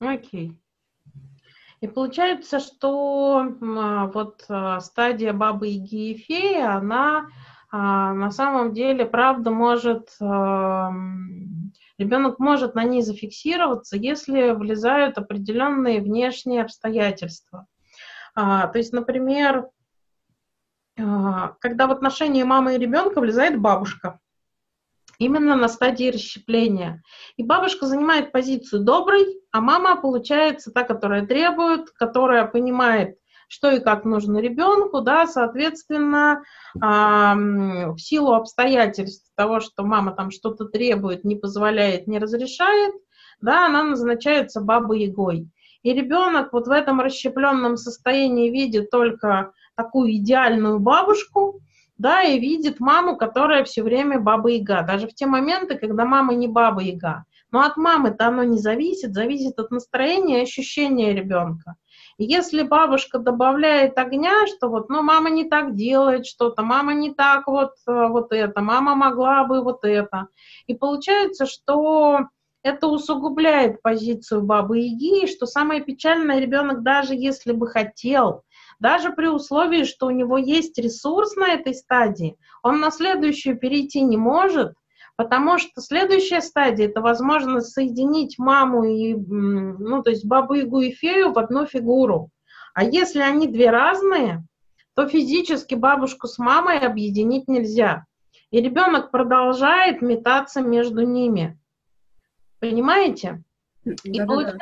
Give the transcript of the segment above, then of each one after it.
Окей. И получается, что а, вот а, стадия бабы и феи, она а, на самом деле, правда, может, ребенок может на ней зафиксироваться, если влезают определенные внешние обстоятельства. То есть, например, когда в отношении мамы и ребенка влезает бабушка, именно на стадии расщепления. И бабушка занимает позицию доброй, а мама получается та, которая требует, которая понимает, что и как нужно ребенку, да, соответственно, э, в силу обстоятельств того, что мама там что-то требует, не позволяет, не разрешает, да, она назначается бабой Егой. И ребенок вот в этом расщепленном состоянии видит только такую идеальную бабушку, да, и видит маму, которая все время баба-яга, даже в те моменты, когда мама не баба-яга. Но от мамы-то оно не зависит, зависит от настроения и ощущения ребенка. И если бабушка добавляет огня, что вот, ну, мама не так делает что-то, мама не так вот, э, вот это, мама могла бы вот это. И получается, что это усугубляет позицию бабы Яги, что самое печальное, ребенок даже если бы хотел, даже при условии, что у него есть ресурс на этой стадии, он на следующую перейти не может, потому что следующая стадия – это возможность соединить маму и, ну, то есть бабу-ягу и фею в одну фигуру. А если они две разные, то физически бабушку с мамой объединить нельзя. И ребенок продолжает метаться между ними. Понимаете? И, получается,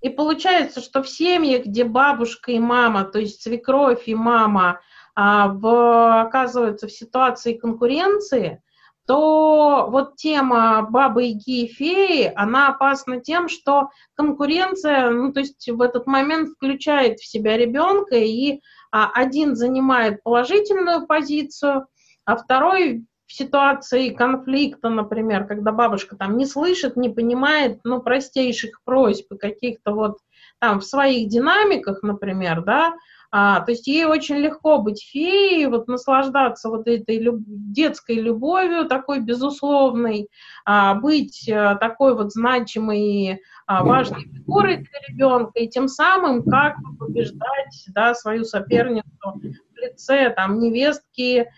и получается, что в семьях, где бабушка и мама, то есть свекровь и мама, а, в, оказываются в ситуации конкуренции, то вот тема бабы и феи, она опасна тем, что конкуренция, ну, то есть в этот момент включает в себя ребенка, и а, один занимает положительную позицию, а второй в ситуации конфликта, например, когда бабушка там не слышит, не понимает, ну, простейших просьб каких-то вот там в своих динамиках, например, да, а, то есть ей очень легко быть феей, вот наслаждаться вот этой люб... детской любовью, такой безусловной, а, быть а, такой вот значимой, а, важной фигурой для ребенка, и тем самым как побеждать да, свою соперницу в лице там, невестки,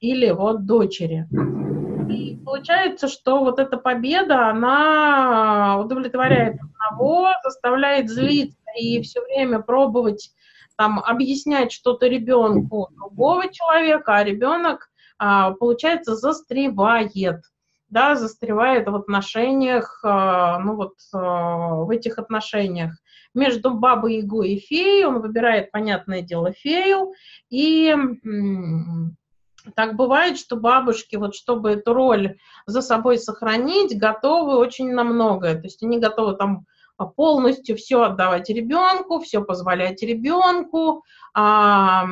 или вот дочери. И получается, что вот эта победа, она удовлетворяет одного, заставляет злиться и все время пробовать там объяснять что-то ребенку другого человека, а ребенок, а, получается, застревает, да, застревает в отношениях, а, ну вот а, в этих отношениях между бабой Ягой и феей, он выбирает, понятное дело, фею, и так бывает, что бабушки, вот чтобы эту роль за собой сохранить, готовы очень на многое. То есть они готовы там полностью все отдавать ребенку, все позволять ребенку, а,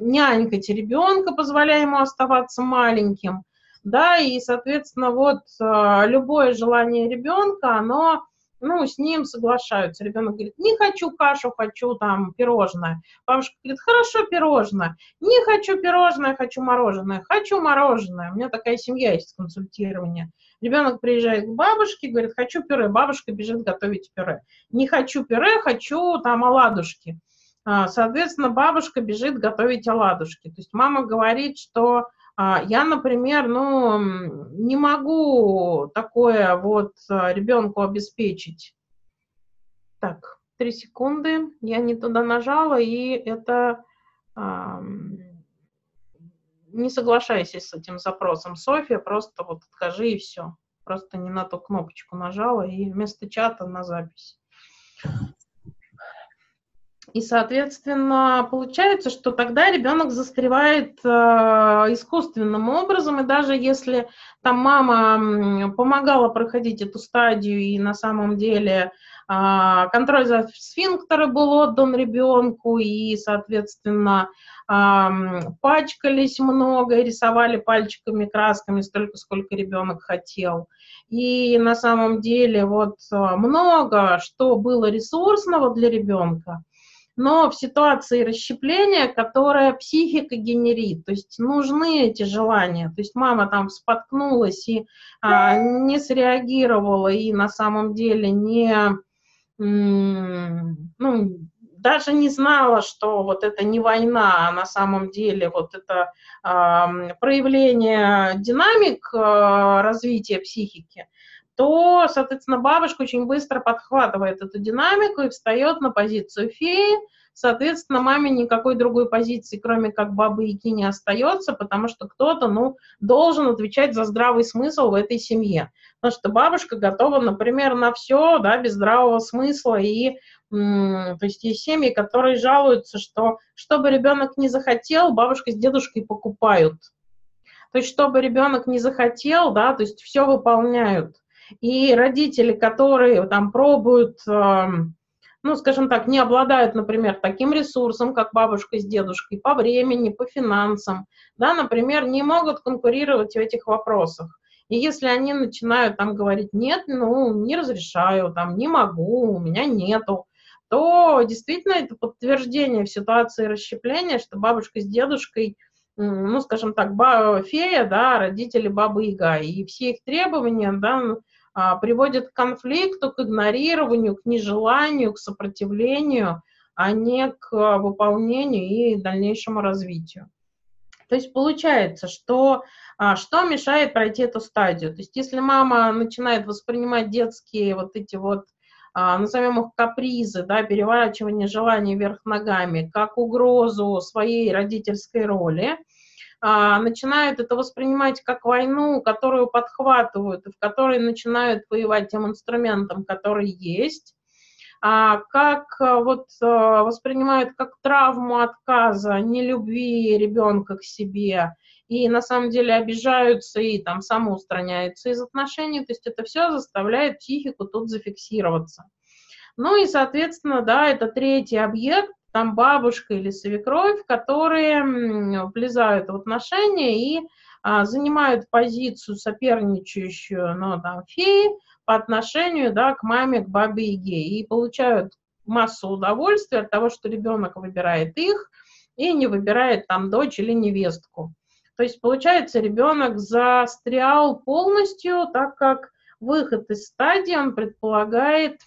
нянькать ребенка, позволяя ему оставаться маленьким. Да, и, соответственно, вот а, любое желание ребенка, оно ну, с ним соглашаются. Ребенок говорит, не хочу кашу, хочу там пирожное. Бабушка говорит, хорошо, пирожное. Не хочу пирожное, хочу мороженое. Хочу мороженое. У меня такая семья есть консультирование. Ребенок приезжает к бабушке, говорит, хочу пюре. Бабушка бежит готовить пюре. Не хочу пюре, хочу там оладушки. А, соответственно, бабушка бежит готовить оладушки. То есть мама говорит, что я, например, ну, не могу такое вот а, ребенку обеспечить. Так, три секунды. Я не туда нажала, и это... Не соглашайся с этим запросом, Софья, просто вот откажи и все. Просто не на ту кнопочку нажала и вместо чата на запись. И, соответственно, получается, что тогда ребенок застревает э, искусственным образом, и даже если там мама помогала проходить эту стадию, и на самом деле э, контроль за сфинктером был отдан ребенку, и, соответственно, э, пачкались много, и рисовали пальчиками, красками столько, сколько ребенок хотел. И на самом деле вот э, много что было ресурсного для ребенка, но в ситуации расщепления, которая психика генерит, то есть нужны эти желания, то есть мама там споткнулась и а, не среагировала и на самом деле не ну, даже не знала, что вот это не война, а на самом деле вот это э, проявление динамик э, развития психики, то, соответственно, бабушка очень быстро подхватывает эту динамику и встает на позицию феи, соответственно, маме никакой другой позиции, кроме как бабы Яги, не остается, потому что кто-то, ну, должен отвечать за здравый смысл в этой семье. Потому что бабушка готова, например, на все, да, без здравого смысла и то есть есть семьи, которые жалуются, что чтобы ребенок не захотел, бабушка с дедушкой покупают. То есть чтобы ребенок не захотел, да, то есть все выполняют. И родители, которые там пробуют, ну, скажем так, не обладают, например, таким ресурсом, как бабушка с дедушкой, по времени, по финансам, да, например, не могут конкурировать в этих вопросах. И если они начинают там говорить, нет, ну, не разрешаю, там, не могу, у меня нету, то действительно это подтверждение в ситуации расщепления, что бабушка с дедушкой, ну, скажем так, фея, да, родители бабы Яга, и все их требования, да, а, приводят к конфликту, к игнорированию, к нежеланию, к сопротивлению, а не к выполнению и дальнейшему развитию. То есть получается, что а, что мешает пройти эту стадию? То есть если мама начинает воспринимать детские вот эти вот а, назовем их капризы, да, переворачивание желаний вверх ногами, как угрозу своей родительской роли, а, начинают это воспринимать как войну, которую подхватывают и в которой начинают воевать тем инструментом, который есть, а, как вот воспринимают как травму отказа, нелюбви ребенка к себе, и на самом деле обижаются и там самоустраняются из отношений, то есть это все заставляет психику тут зафиксироваться. Ну и, соответственно, да, это третий объект, там бабушка или свекровь, которые влезают в отношения и а, занимают позицию соперничающую, ну, там, феи по отношению, да, к маме, к бабе и гей, и получают массу удовольствия от того, что ребенок выбирает их и не выбирает там дочь или невестку. То есть, получается, ребенок застрял полностью, так как выход из стадии, он предполагает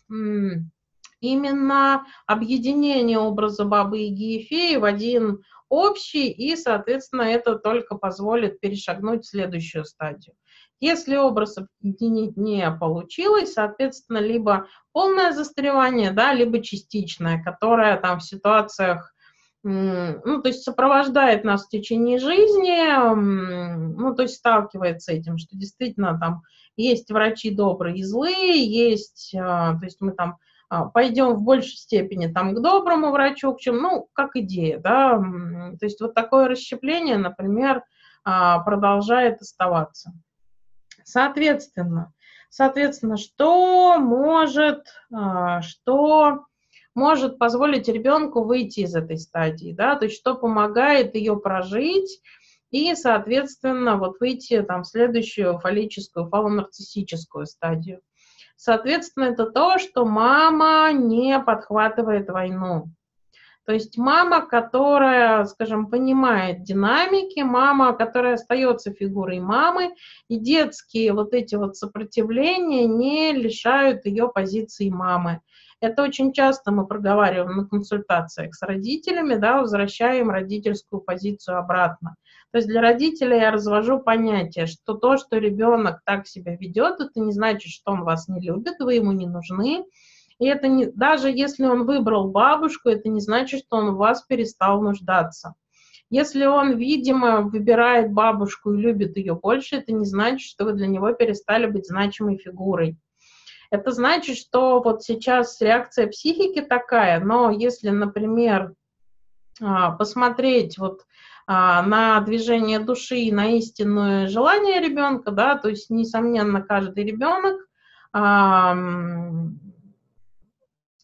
именно объединение образа бабы и феи в один общий, и, соответственно, это только позволит перешагнуть в следующую стадию. Если образ объединить не получилось, соответственно, либо полное застревание, да, либо частичное, которое там в ситуациях ну, то есть сопровождает нас в течение жизни, ну, то есть сталкивается с этим, что действительно там есть врачи добрые и злые, есть, а, то есть мы там пойдем в большей степени там к доброму врачу, к чем, ну, как идея, да, то есть вот такое расщепление, например, а, продолжает оставаться. Соответственно, соответственно, что может, что может позволить ребенку выйти из этой стадии, да, то есть что помогает ее прожить и, соответственно, вот выйти там в следующую фаллическую, фалонарциссическую стадию. Соответственно, это то, что мама не подхватывает войну. То есть мама, которая, скажем, понимает динамики, мама, которая остается фигурой мамы, и детские вот эти вот сопротивления не лишают ее позиции мамы. Это очень часто мы проговариваем на консультациях с родителями, да, возвращаем родительскую позицию обратно. То есть для родителя я развожу понятие, что то, что ребенок так себя ведет, это не значит, что он вас не любит, вы ему не нужны. И это не, даже если он выбрал бабушку, это не значит, что он в вас перестал нуждаться. Если он, видимо, выбирает бабушку и любит ее больше, это не значит, что вы для него перестали быть значимой фигурой. Это значит, что вот сейчас реакция психики такая, но если, например, а, посмотреть вот на движение души и на истинное желание ребенка, да, то есть, несомненно, каждый ребенок,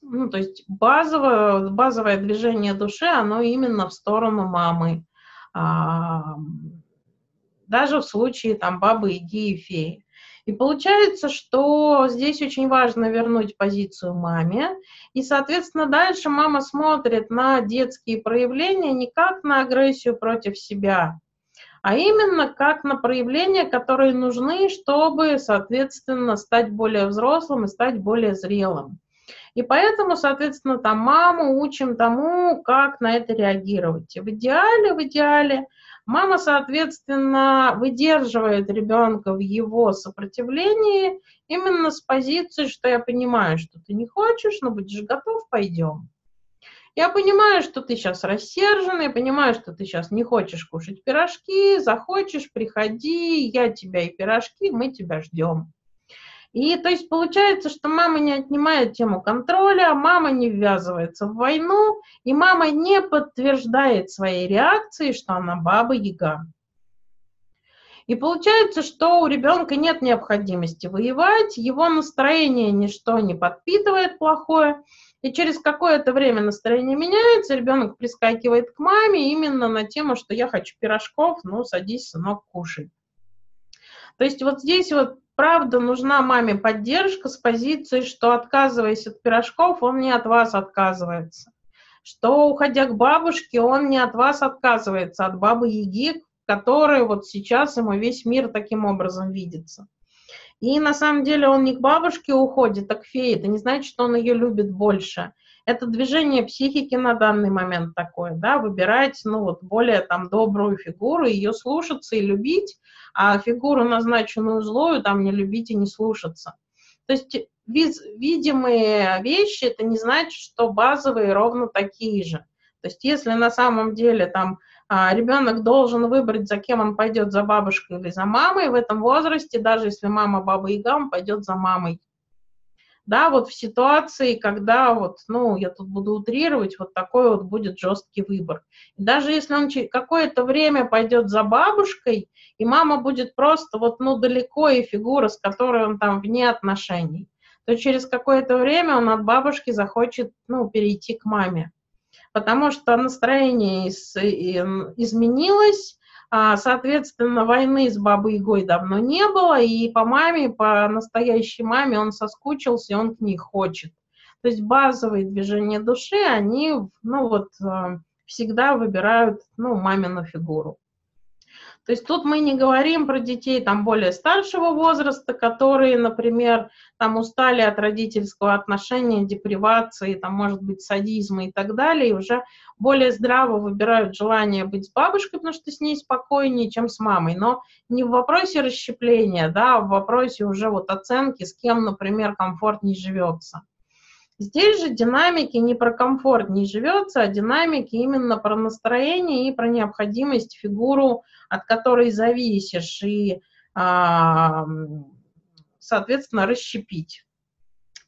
ну, то есть базовое, базовое движение души, оно именно в сторону мамы. Даже в случае там бабы, иги и феи. И получается, что здесь очень важно вернуть позицию маме, и, соответственно, дальше мама смотрит на детские проявления не как на агрессию против себя, а именно как на проявления, которые нужны, чтобы, соответственно, стать более взрослым и стать более зрелым. И поэтому, соответственно, там маму учим тому, как на это реагировать. И в идеале, в идеале, мама, соответственно, выдерживает ребенка в его сопротивлении именно с позиции, что я понимаю, что ты не хочешь, но будешь готов, пойдем. Я понимаю, что ты сейчас рассержен, я понимаю, что ты сейчас не хочешь кушать пирожки, захочешь, приходи, я тебя и пирожки, мы тебя ждем. И то есть получается, что мама не отнимает тему контроля, мама не ввязывается в войну, и мама не подтверждает своей реакции, что она баба-яга. И получается, что у ребенка нет необходимости воевать, его настроение ничто не подпитывает плохое, и через какое-то время настроение меняется, ребенок прискакивает к маме именно на тему, что я хочу пирожков, ну садись, сынок, кушай. То есть вот здесь вот правда нужна маме поддержка с позиции, что отказываясь от пирожков, он не от вас отказывается. Что, уходя к бабушке, он не от вас отказывается, от бабы Яги, которая вот сейчас ему весь мир таким образом видится. И на самом деле он не к бабушке уходит, а к фее. Это не значит, что он ее любит больше. Это движение психики на данный момент такое, да, выбирать, ну, вот более там добрую фигуру, ее слушаться и любить, а фигуру, назначенную злую, там не любить и не слушаться. То есть видимые вещи, это не значит, что базовые ровно такие же. То есть если на самом деле там а, ребенок должен выбрать, за кем он пойдет, за бабушкой или за мамой. В этом возрасте, даже если мама баба Яга, он пойдет за мамой. Да, вот в ситуации, когда вот, ну, я тут буду утрировать, вот такой вот будет жесткий выбор. Даже если он какое-то время пойдет за бабушкой, и мама будет просто вот, ну, далеко, и фигура, с которой он там вне отношений, то через какое-то время он от бабушки захочет, ну, перейти к маме потому что настроение изменилось, а, соответственно, войны с Бабой Ягой давно не было, и по маме, по настоящей маме он соскучился, и он к ней хочет. То есть базовые движения души, они, ну вот, а, всегда выбирают, ну, мамину фигуру. То есть тут мы не говорим про детей там более старшего возраста, которые, например, там устали от родительского отношения, депривации, там, может быть, садизма и так далее, и уже более здраво выбирают желание быть с бабушкой, потому что с ней спокойнее, чем с мамой. Но не в вопросе расщепления, да, а в вопросе уже вот оценки, с кем, например, комфортнее живется. Здесь же динамики не про комфорт не живется, а динамики именно про настроение и про необходимость фигуру, от которой зависишь, и, а, соответственно, расщепить.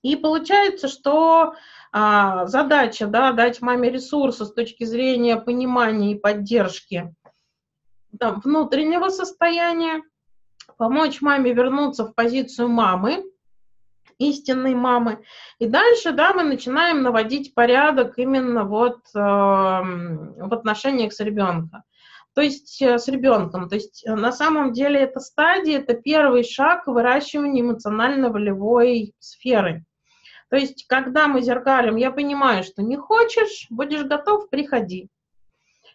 И получается, что а, задача да, дать маме ресурсы с точки зрения понимания и поддержки там, внутреннего состояния, помочь маме вернуться в позицию мамы, истинной мамы. И дальше, да, мы начинаем наводить порядок именно вот э, в отношениях с ребенком. То есть э, с ребенком. То есть э, на самом деле эта стадия, это первый шаг к выращиванию эмоционально-волевой сферы. То есть, когда мы зеркалим, я понимаю, что не хочешь, будешь готов, приходи.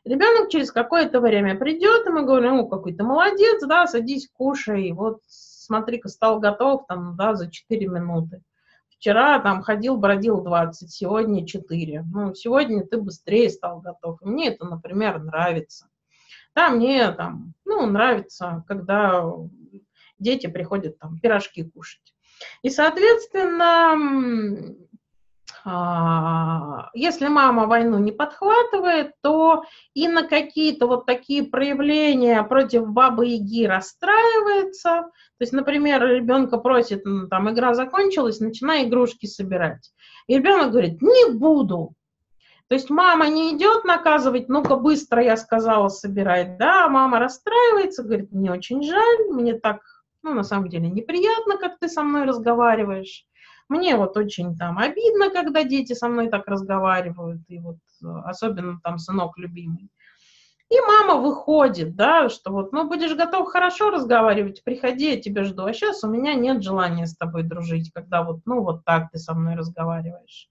Ребенок через какое-то время придет, и мы говорим, ну, какой ты молодец, да, садись, кушай, вот смотри-ка, стал готов там, да, за 4 минуты. Вчера там ходил, бродил 20, сегодня 4. Ну, сегодня ты быстрее стал готов. Мне это, например, нравится. Да, мне там, ну, нравится, когда дети приходят там пирожки кушать. И, соответственно, если мама войну не подхватывает, то и на какие-то вот такие проявления против бабы Яги расстраивается. То есть, например, ребенка просит, ну, там, игра закончилась, начинай игрушки собирать. И ребенок говорит, не буду. То есть мама не идет наказывать, ну-ка быстро, я сказала, собирать. Да, мама расстраивается, говорит, мне очень жаль, мне так, ну, на самом деле, неприятно, как ты со мной разговариваешь. Мне вот очень там обидно, когда дети со мной так разговаривают, и вот э, особенно там сынок любимый. И мама выходит, да, что вот, ну, будешь готов хорошо разговаривать, приходи, я тебя жду. А сейчас у меня нет желания с тобой дружить, когда вот, ну, вот так ты со мной разговариваешь.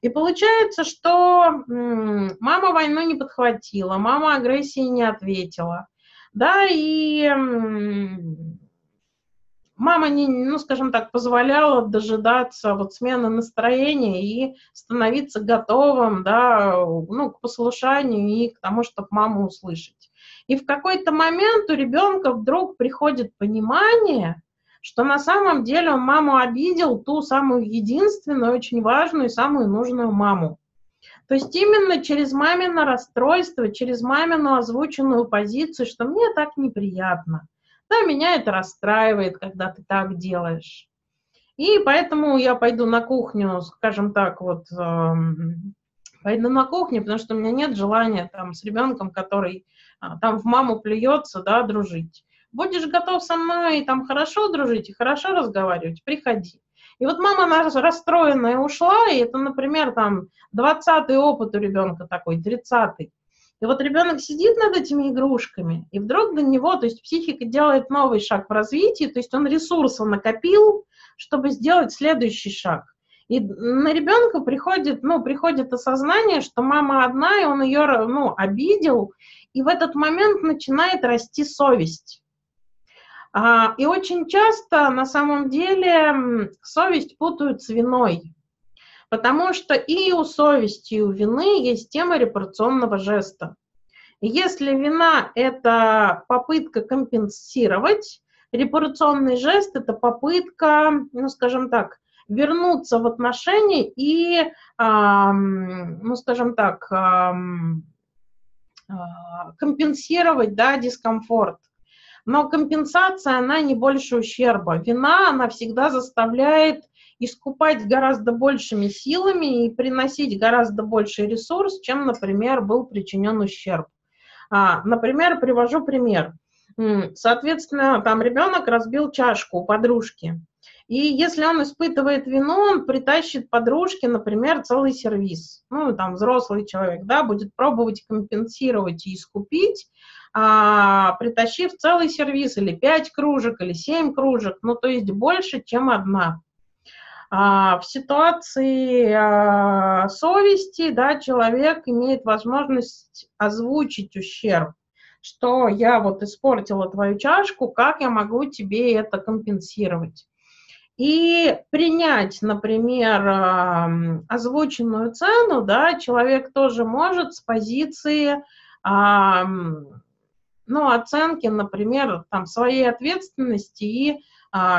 И получается, что мама войну не подхватила, мама агрессии не ответила, да, и мама не, ну, скажем так, позволяла дожидаться вот смены настроения и становиться готовым, да, ну, к послушанию и к тому, чтобы маму услышать. И в какой-то момент у ребенка вдруг приходит понимание, что на самом деле он маму обидел, ту самую единственную, очень важную и самую нужную маму. То есть именно через мамино расстройство, через мамину озвученную позицию, что мне так неприятно. Да, меня это расстраивает, когда ты так делаешь. И поэтому я пойду на кухню, скажем так, вот, э, пойду на кухню, потому что у меня нет желания там с ребенком, который э, там в маму плюется, да, дружить. Будешь готов со мной там хорошо дружить и хорошо разговаривать, приходи. И вот мама она расстроенная ушла, и это, например, там 20-й опыт у ребенка такой, 30-й. И вот ребенок сидит над этими игрушками, и вдруг до него, то есть психика делает новый шаг в развитии, то есть он ресурсы накопил, чтобы сделать следующий шаг. И на ребенка приходит, ну, приходит осознание, что мама одна, и он ее, ну, обидел, и в этот момент начинает расти совесть. А, и очень часто на самом деле совесть путают с виной, потому что и у совести, и у вины есть тема репарационного жеста. Если вина – это попытка компенсировать, репарационный жест – это попытка, ну, скажем так, вернуться в отношения и, эм, ну, скажем так, эм, э, компенсировать, да, дискомфорт. Но компенсация, она не больше ущерба. Вина, она всегда заставляет искупать гораздо большими силами и приносить гораздо больший ресурс, чем, например, был причинен ущерб. А, например, привожу пример. Соответственно, там ребенок разбил чашку у подружки. И если он испытывает вину, он притащит подружке, например, целый сервис. Ну, там взрослый человек, да, будет пробовать компенсировать и искупить, а, притащив целый сервис, или пять кружек, или семь кружек, ну, то есть больше, чем одна. А, в ситуации а, совести, да, человек имеет возможность озвучить ущерб, что я вот испортила твою чашку, как я могу тебе это компенсировать. И принять, например, озвученную цену, да, человек тоже может с позиции ну, оценки, например, там, своей ответственности и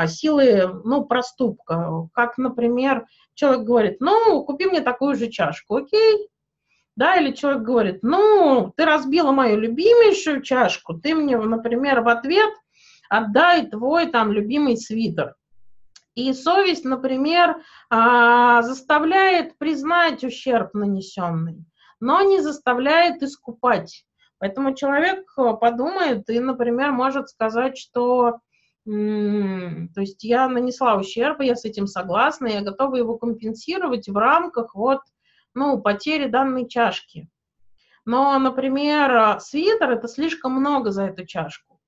силы, ну, проступка. Как, например, человек говорит, ну, купи мне такую же чашку, окей? Да, или человек говорит, ну, ты разбила мою любимейшую чашку, ты мне, например, в ответ отдай твой там любимый свитер. И совесть, например, а, заставляет признать ущерб нанесенный, но не заставляет искупать. Поэтому человек э, подумает и, например, может сказать, что то есть я нанесла ущерб, я с этим согласна, я готова его компенсировать в рамках вот, ну, потери данной чашки. Но, например, свитер – это слишком много за эту чашку.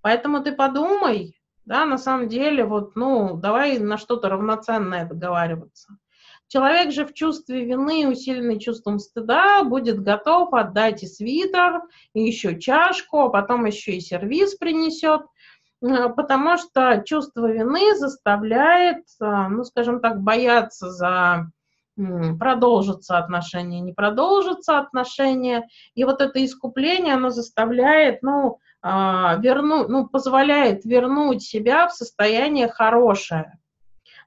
Поэтому ты подумай, да, на самом деле, вот, ну, давай на что-то равноценное договариваться. Человек же в чувстве вины, усиленный чувством стыда, будет готов отдать и свитер, и еще чашку, а потом еще и сервис принесет, потому что чувство вины заставляет, э, ну, скажем так, бояться за продолжится отношения, не продолжится отношения. И вот это искупление, оно заставляет, ну, а, вернуть, ну, позволяет вернуть себя в состояние хорошее.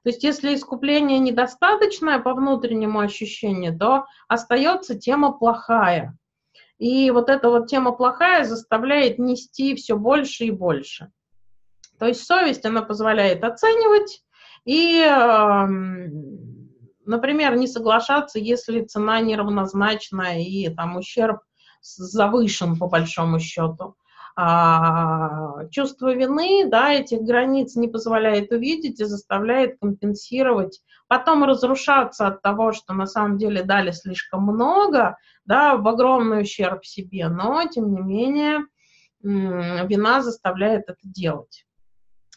То есть если искупление недостаточное по внутреннему ощущению, то остается тема плохая. И вот эта вот тема плохая заставляет нести все больше и больше. То есть совесть, она позволяет оценивать и, эм, например, не соглашаться, если цена неравнозначна и там ущерб завышен по большому счету. А, чувство вины, да, этих границ не позволяет увидеть и заставляет компенсировать, потом разрушаться от того, что на самом деле дали слишком много, да, в огромный ущерб себе, но, тем не менее, вина заставляет это делать.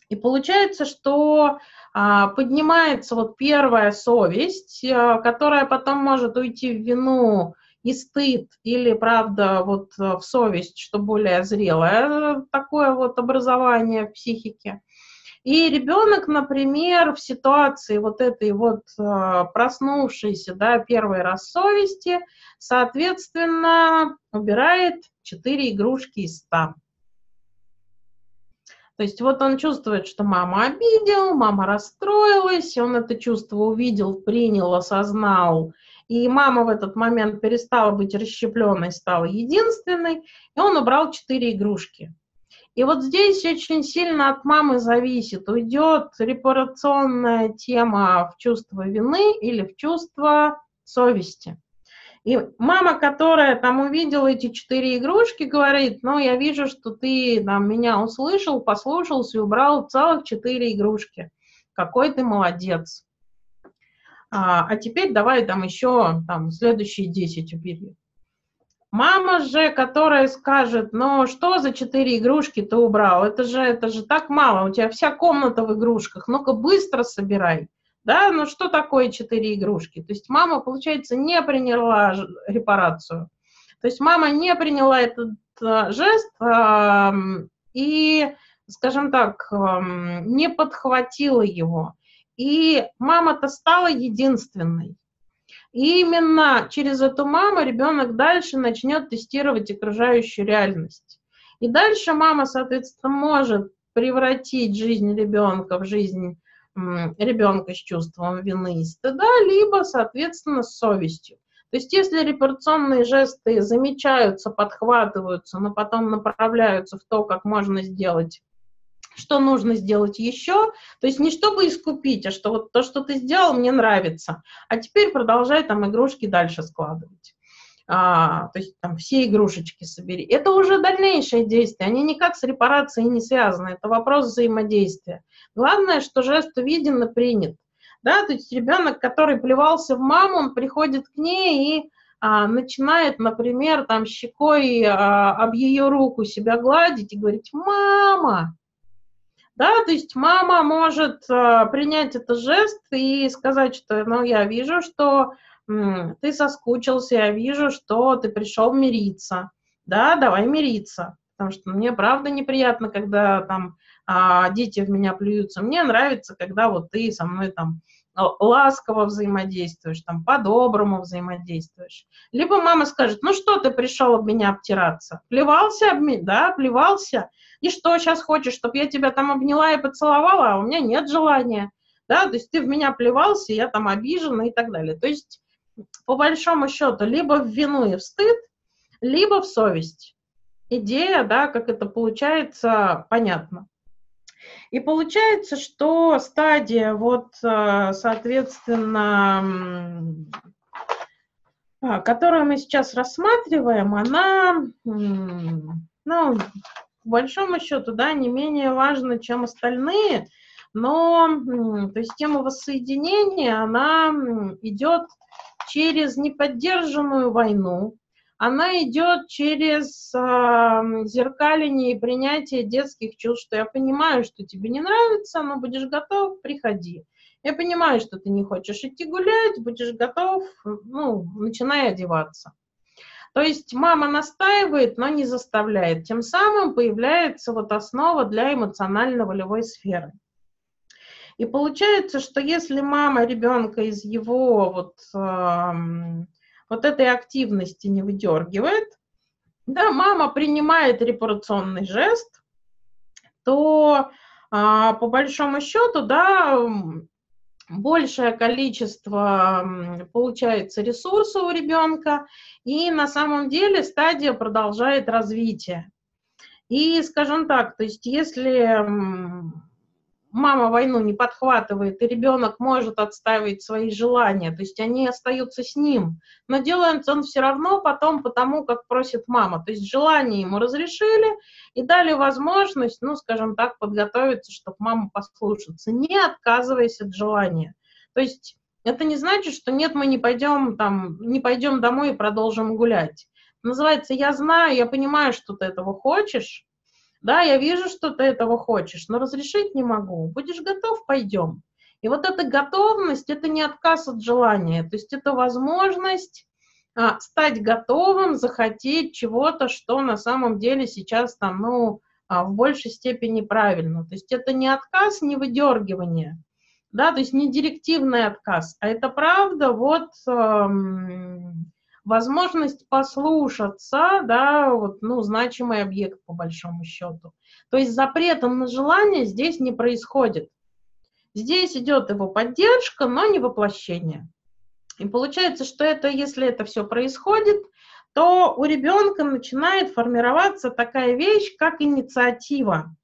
И получается, что а, поднимается вот первая совесть, а, которая потом может уйти в вину и стыд, или, правда, вот э, в совесть, что более зрелое такое вот образование в психике. И ребенок, например, в ситуации вот этой вот проснувшейся, да, первой раз совести, соответственно, убирает 4 игрушки из 100. То есть вот он чувствует, что мама обидел, мама расстроилась, он это чувство увидел, принял, осознал, и мама в этот момент перестала быть расщепленной, стала единственной, и он убрал четыре игрушки. И вот здесь очень сильно от мамы зависит, уйдет репарационная тема в чувство вины или в чувство совести. И мама, которая там увидела эти четыре игрушки, говорит, ну, я вижу, что ты там меня услышал, послушался и убрал целых четыре игрушки. Какой ты молодец. А, а теперь давай там еще там следующие десять убери. Мама же, которая скажет, ну что за четыре игрушки ты убрал? Это же, это же так мало, у тебя вся комната в игрушках, ну-ка быстро собирай. Да, ну что такое четыре игрушки? То есть мама, получается, не приняла репарацию. То есть мама не приняла этот э, жест э, и, скажем так, э, не подхватила его. И мама-то стала единственной. И именно через эту маму ребенок дальше начнет тестировать окружающую реальность. И дальше мама, соответственно, может превратить жизнь ребенка в жизнь ребенка с чувством вины и стыда, либо, соответственно, с совестью. То есть если репарационные жесты замечаются, подхватываются, но потом направляются в то, как можно сделать что нужно сделать еще. То есть не чтобы искупить, а что вот то, что ты сделал, мне нравится. А теперь продолжай там игрушки дальше складывать а, то есть там все игрушечки собери. Это уже дальнейшие действия, они никак с репарацией не связаны, это вопрос взаимодействия. Главное, что жест увиден и принят. Да, то есть ребенок, который плевался в маму, он приходит к ней и а, начинает, например, там щекой а, об ее руку себя гладить и говорить «мама». Да, то есть мама может а, принять этот жест и сказать, что ну, я вижу, что ты соскучился, я вижу, что ты пришел мириться. Да, давай мириться. Потому что мне правда неприятно, когда там а, дети в меня плюются. Мне нравится, когда вот ты со мной там ласково взаимодействуешь, там по-доброму взаимодействуешь. Либо мама скажет, ну что ты пришел об меня обтираться? Плевался об меня? Да, плевался. И что сейчас хочешь, чтобы я тебя там обняла и поцеловала, а у меня нет желания. Да, то есть ты в меня плевался, я там обижена и так далее. То есть по большому счету, либо в вину и в стыд, либо в совесть. Идея, да, как это получается, понятно. И получается, что стадия, вот, э, соответственно, а, которую мы сейчас рассматриваем, она, ну, по большому счету, да, не менее важна, чем остальные, но, то есть тема воссоединения, она идет через неподдержанную войну, она идет через э, зеркаление и принятие детских чувств, что я понимаю, что тебе не нравится, но будешь готов, приходи. Я понимаю, что ты не хочешь идти гулять, будешь готов, ну, начинай одеваться. То есть мама настаивает, но не заставляет. Тем самым появляется вот основа для эмоционально-волевой сферы. И получается, что если мама ребенка из его вот, э, вот этой активности не выдергивает, да, мама принимает репарационный жест, то э, по большому счету, да, большее количество получается ресурса у ребенка, и на самом деле стадия продолжает развитие. И, скажем так, то есть если мама войну не подхватывает, и ребенок может отстаивать свои желания, то есть они остаются с ним, но делает он все равно потом потому, как просит мама. То есть желание ему разрешили и дали возможность, ну, скажем так, подготовиться, чтобы мама послушаться, не отказываясь от желания. То есть это не значит, что нет, мы не пойдем там, не пойдем домой и продолжим гулять. Называется, я знаю, я понимаю, что ты этого хочешь, да, я вижу, что ты этого хочешь, но разрешить не могу. Будешь готов, пойдем. И вот эта готовность, это не отказ от желания, то есть это возможность а, стать готовым, захотеть чего-то, что на самом деле сейчас там, ну, а, в большей степени правильно. То есть это не отказ, не выдергивание, да, то есть не директивный отказ, а это правда вот эм, возможность послушаться, да, вот, ну, значимый объект по большому счету. То есть запретом на желание здесь не происходит. Здесь идет его поддержка, но не воплощение. И получается, что это, если это все происходит, то у ребенка начинает формироваться такая вещь, как инициатива.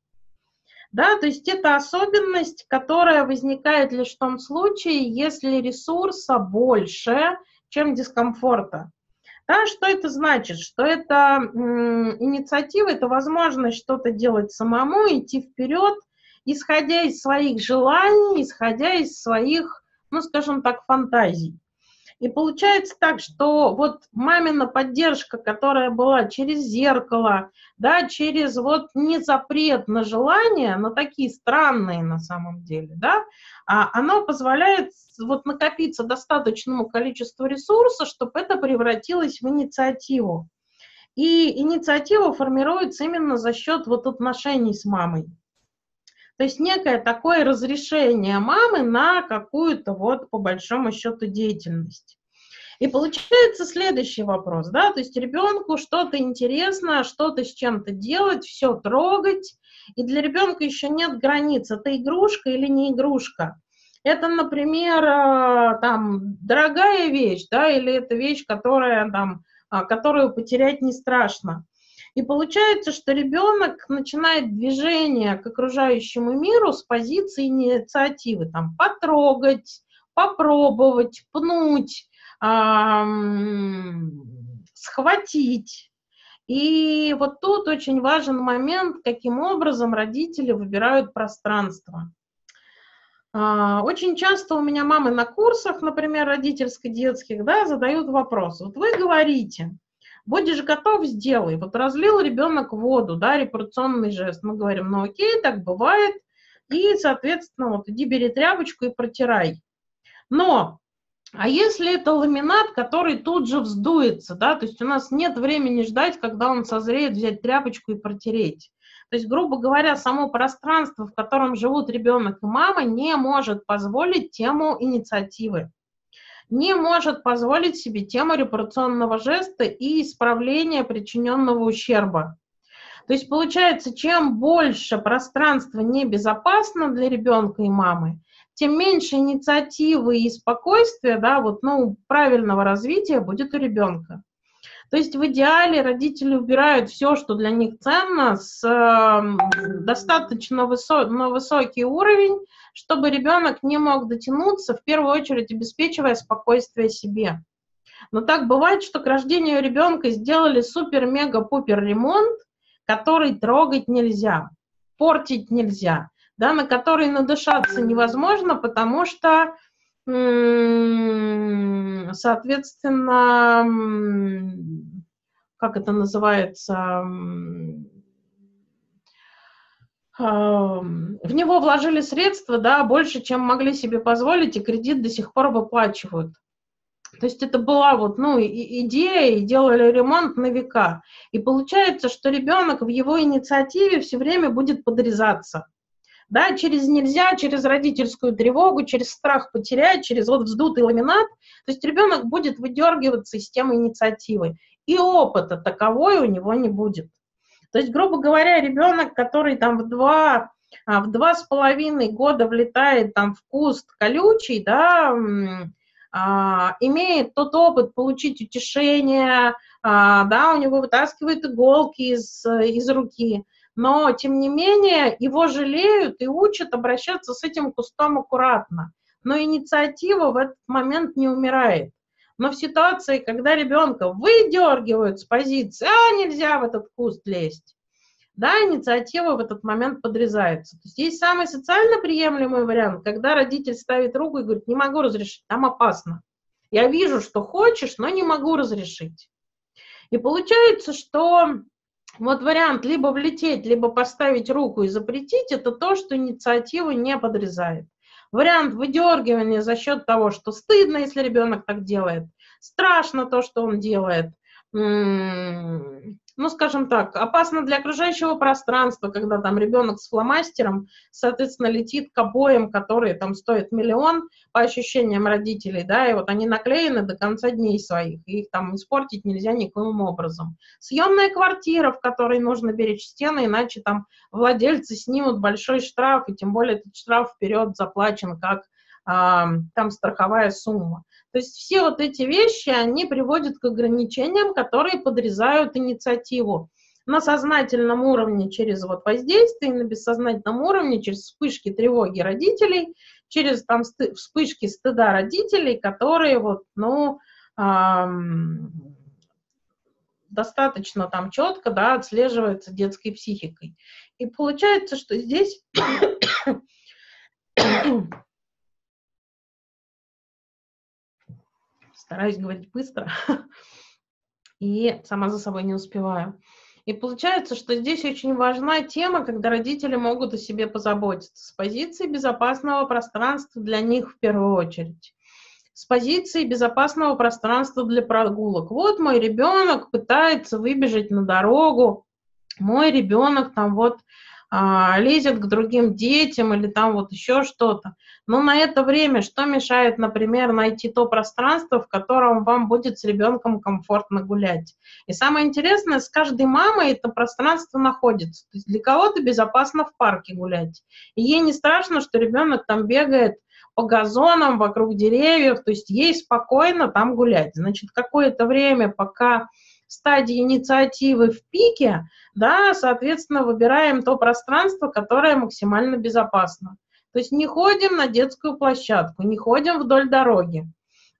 Да, то есть это особенность, которая возникает лишь в том случае, если ресурса больше, чем дискомфорта. Да, что это значит? Что это инициатива, это возможность что-то делать самому, идти вперед, исходя из своих желаний, исходя из своих, ну, скажем так, фантазий. И получается так, что вот мамина поддержка, которая была через зеркало, да, через вот не запрет на желания, но такие странные на самом деле, да, а оно позволяет вот накопиться достаточному количеству ресурса, чтобы это превратилось в инициативу. И инициатива формируется именно за счет вот отношений с мамой. То есть некое такое разрешение мамы на какую-то вот по большому счету деятельность. И получается следующий вопрос, да, то есть ребенку что-то интересно, что-то с чем-то делать, все трогать, и для ребенка еще нет границ, это игрушка или не игрушка. Это, например, э, там, дорогая вещь, да, или это вещь, которая там, а, которую потерять не страшно. И получается, что ребенок начинает движение к окружающему миру с позиции инициативы, там, потрогать, попробовать, пнуть, эм, схватить. И вот тут очень важен момент, каким образом родители выбирают пространство. А, очень часто у меня мамы на курсах, например, родительско-детских, да, задают вопрос. Вот вы говорите, Будешь готов, сделай. Вот разлил ребенок воду, да, репарационный жест. Мы говорим, ну окей, так бывает. И, соответственно, вот иди бери тряпочку и протирай. Но, а если это ламинат, который тут же вздуется, да, то есть у нас нет времени ждать, когда он созреет, взять тряпочку и протереть. То есть, грубо говоря, само пространство, в котором живут ребенок и мама, не может позволить тему инициативы не может позволить себе тему репарационного жеста и исправления причиненного ущерба. То есть получается, чем больше пространство небезопасно для ребенка и мамы, тем меньше инициативы и спокойствия, да, вот, ну, правильного развития будет у ребенка. То есть в идеале родители убирают все, что для них ценно, с э, достаточно высо на высокий уровень, чтобы ребенок не мог дотянуться, в первую очередь обеспечивая спокойствие себе. Но так бывает, что к рождению ребенка сделали супер-мега-пупер ремонт, который трогать нельзя, портить нельзя, да, на который надышаться невозможно, потому что, соответственно, как это называется, в него вложили средства, да, больше, чем могли себе позволить, и кредит до сих пор выплачивают. То есть это была вот, ну, идея, и делали ремонт на века. И получается, что ребенок в его инициативе все время будет подрезаться. Да, через нельзя, через родительскую тревогу, через страх потерять, через вот вздутый ламинат. То есть ребенок будет выдергиваться из темы инициативы. И опыта таковой у него не будет. То есть, грубо говоря, ребенок, который там в два, а, в два с половиной года влетает там в куст колючий, да, а, имеет тот опыт получить утешение, а, да, у него вытаскивают иголки из, из руки, но, тем не менее, его жалеют и учат обращаться с этим кустом аккуратно. Но инициатива в этот момент не умирает. Но в ситуации, когда ребенка выдергивают с позиции, а нельзя в этот куст лезть, да, инициатива в этот момент подрезается. То есть есть самый социально приемлемый вариант, когда родитель ставит руку и говорит, не могу разрешить, там опасно. Я вижу, что хочешь, но не могу разрешить. И получается, что вот вариант либо влететь, либо поставить руку и запретить, это то, что инициативу не подрезает. Вариант выдергивания за счет того, что стыдно, если ребенок так делает, страшно то, что он делает, ну, скажем так, опасно для окружающего пространства, когда там ребенок с фломастером, соответственно, летит к обоям, которые там стоят миллион, по ощущениям родителей, да, и вот они наклеены до конца дней своих, и их там испортить нельзя никаким образом. Съемная квартира, в которой нужно беречь стены, иначе там владельцы снимут большой штраф, и тем более этот штраф вперед заплачен как а, там страховая сумма. То есть все вот эти вещи, они приводят к ограничениям, которые подрезают инициативу на сознательном уровне через вот воздействие, на бессознательном уровне через вспышки тревоги родителей, через там вспышки стыда родителей, которые вот, ну, эм, достаточно там четко, да, отслеживаются детской психикой. И получается, что здесь стараюсь говорить быстро и сама за собой не успеваю. И получается, что здесь очень важна тема, когда родители могут о себе позаботиться с позиции безопасного пространства для них в первую очередь. С позиции безопасного пространства для прогулок. Вот мой ребенок пытается выбежать на дорогу, мой ребенок там вот а, лезет к другим детям или там вот еще что-то. Но на это время что мешает, например, найти то пространство, в котором вам будет с ребенком комфортно гулять? И самое интересное, с каждой мамой это пространство находится. То есть для кого-то безопасно в парке гулять. И ей не страшно, что ребенок там бегает по газонам, вокруг деревьев, то есть ей спокойно там гулять. Значит, какое-то время, пока стадии инициативы в пике, да, соответственно, выбираем то пространство, которое максимально безопасно. То есть не ходим на детскую площадку, не ходим вдоль дороги,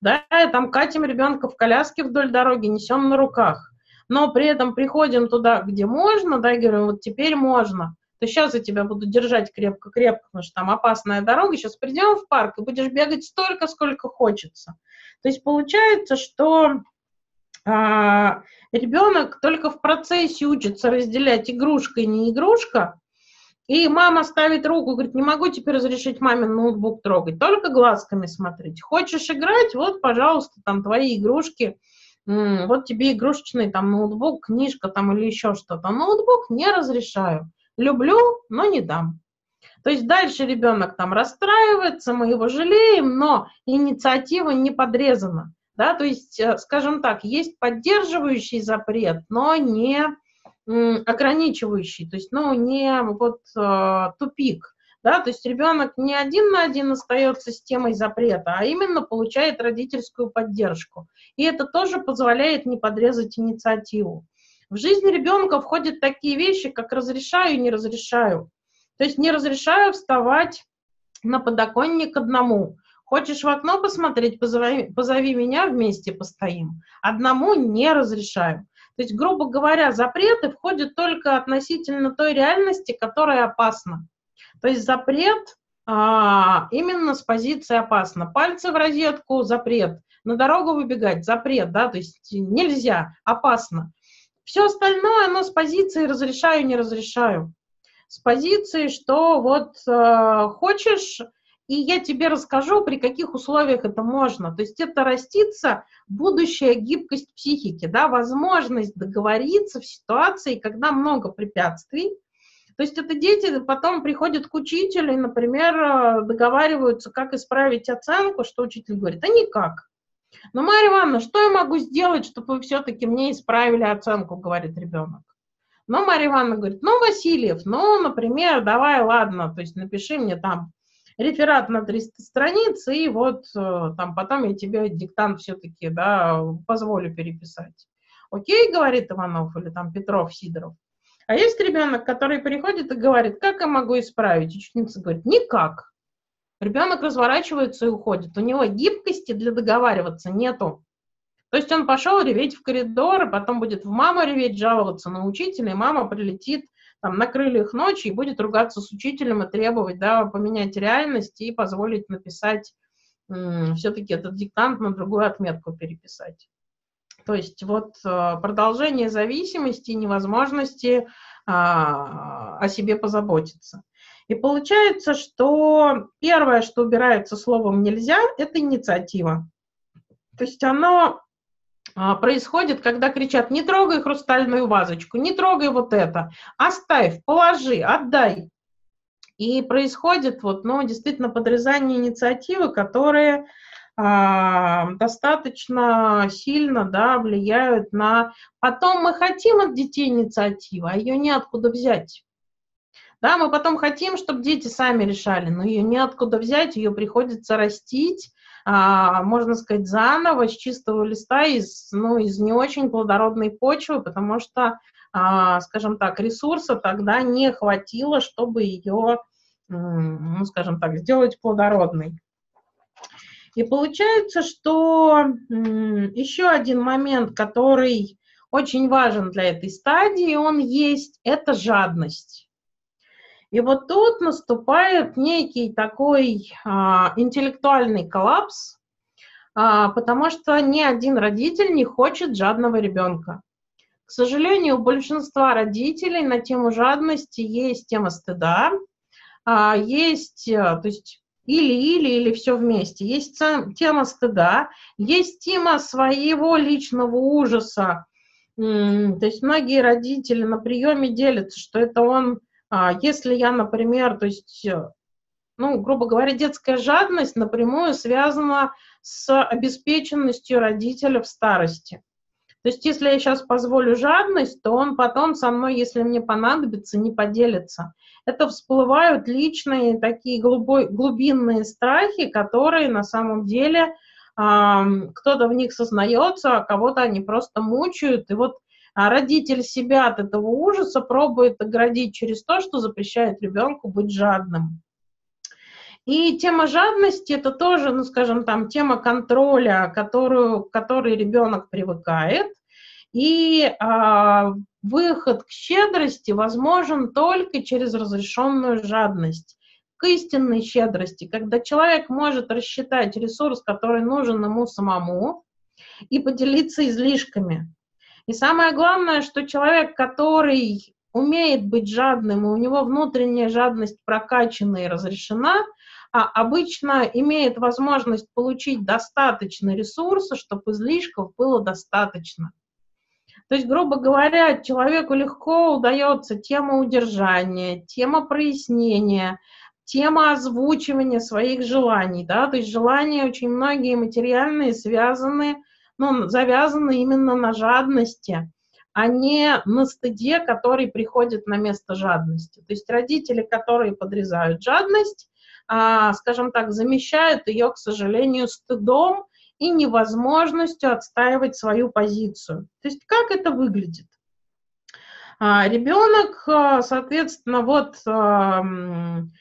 да, там катим ребенка в коляске вдоль дороги, несем на руках, но при этом приходим туда, где можно, да, и говорим, вот теперь можно, то сейчас я тебя буду держать крепко-крепко, потому что там опасная дорога, сейчас придем в парк и будешь бегать столько, сколько хочется. То есть получается, что а, ребенок только в процессе учится разделять игрушка и не игрушка, и мама ставит руку, говорит, не могу теперь разрешить маме ноутбук трогать, только глазками смотреть. Хочешь играть, вот, пожалуйста, там твои игрушки, вот тебе игрушечный там ноутбук, книжка там или еще что-то. Ноутбук не разрешаю. Люблю, но не дам. То есть дальше ребенок там расстраивается, мы его жалеем, но инициатива не подрезана. Да, то есть, э, скажем так, есть поддерживающий запрет, но не ограничивающий, то есть, ну, не вот э, тупик, да, то есть ребенок не один на один остается с темой запрета, а именно получает родительскую поддержку. И это тоже позволяет не подрезать инициативу. В жизнь ребенка входят такие вещи, как разрешаю и не разрешаю. То есть не разрешаю вставать на подоконник одному, Хочешь в окно посмотреть, позови, позови меня, вместе постоим. Одному не разрешаю. То есть, грубо говоря, запреты входят только относительно той реальности, которая опасна. То есть запрет а, именно с позиции опасно. Пальцы в розетку – запрет. На дорогу выбегать – запрет, да, то есть нельзя, опасно. Все остальное, оно с позиции разрешаю, не разрешаю. С позиции, что вот э, хочешь и я тебе расскажу, при каких условиях это можно. То есть это растится будущая гибкость психики, да, возможность договориться в ситуации, когда много препятствий. То есть это дети потом приходят к учителю и, например, э, договариваются, как исправить оценку, что учитель говорит, а никак. Но, Марья Ивановна, что я могу сделать, чтобы вы все-таки мне исправили оценку, говорит ребенок. Но Марья Ивановна говорит, ну, Васильев, ну, например, давай, ладно, то есть напиши мне там реферат на 300 страниц, и вот э, там потом я тебе диктант все-таки, да, позволю переписать. Окей, говорит Иванов или там Петров, Сидоров. А есть ребенок, который приходит и говорит, как я могу исправить? Ученица говорит, никак. Ребенок разворачивается и уходит. У него гибкости для договариваться нету. То есть он пошел реветь в коридор, и потом будет в маму реветь, жаловаться на учителя, и мама прилетит там, на крыльях ночи и будет ругаться с учителем и требовать, да, поменять реальность и позволить написать все-таки этот диктант на другую отметку переписать. То есть вот э, продолжение зависимости и невозможности а, о себе позаботиться. И получается, что первое, что убирается словом «нельзя», это инициатива. То есть оно происходит, когда кричат, не трогай хрустальную вазочку, не трогай вот это, оставь, положи, отдай. И происходит вот, ну, действительно подрезание инициативы, которые а, достаточно сильно, да, влияют на... Потом мы хотим от детей инициативы, а ее неоткуда взять. Да, мы потом хотим, чтобы дети сами решали, но ее неоткуда взять, ее приходится растить, а, можно сказать, заново, с чистого листа, из, ну, из не очень плодородной почвы, потому что, а, скажем так, ресурса тогда не хватило, чтобы ее, ну, скажем так, сделать плодородной. И получается, что еще один момент, который очень важен для этой стадии, он есть, это жадность. И вот тут наступает некий такой а, интеллектуальный коллапс, а, потому что ни один родитель не хочет жадного ребенка. К сожалению, у большинства родителей на тему жадности есть тема стыда, а, есть, а, то есть или-или, или все вместе. Есть тема стыда, есть тема своего личного ужаса. То есть многие родители на приеме делятся, что это он если я, например, то есть, э, ну, грубо говоря, детская жадность напрямую связана с обеспеченностью родителя в старости. То есть, если я сейчас позволю жадность, то он потом со мной, если мне понадобится, не поделится. Это всплывают личные такие глубой, глубинные страхи, которые на самом деле э, кто-то в них сознается, а кого-то они просто мучают. И вот а родитель себя от этого ужаса пробует оградить через то, что запрещает ребенку быть жадным. И тема жадности это тоже, ну, скажем, там, тема контроля, которую, к которой ребенок привыкает. И а, выход к щедрости возможен только через разрешенную жадность к истинной щедрости, когда человек может рассчитать ресурс, который нужен ему самому, и поделиться излишками. И самое главное, что человек, который умеет быть жадным, и у него внутренняя жадность прокачана и разрешена, а обычно имеет возможность получить достаточно ресурса, чтобы излишков было достаточно. То есть, грубо говоря, человеку легко удается тема удержания, тема прояснения, тема озвучивания своих желаний. Да? То есть желания очень многие материальные связаны ну, завязаны именно на жадности, а не на стыде, который приходит на место жадности. То есть родители, которые подрезают жадность, а, скажем так, замещают ее, к сожалению, стыдом и невозможностью отстаивать свою позицию. То есть как это выглядит? А, ребенок, а, соответственно, вот там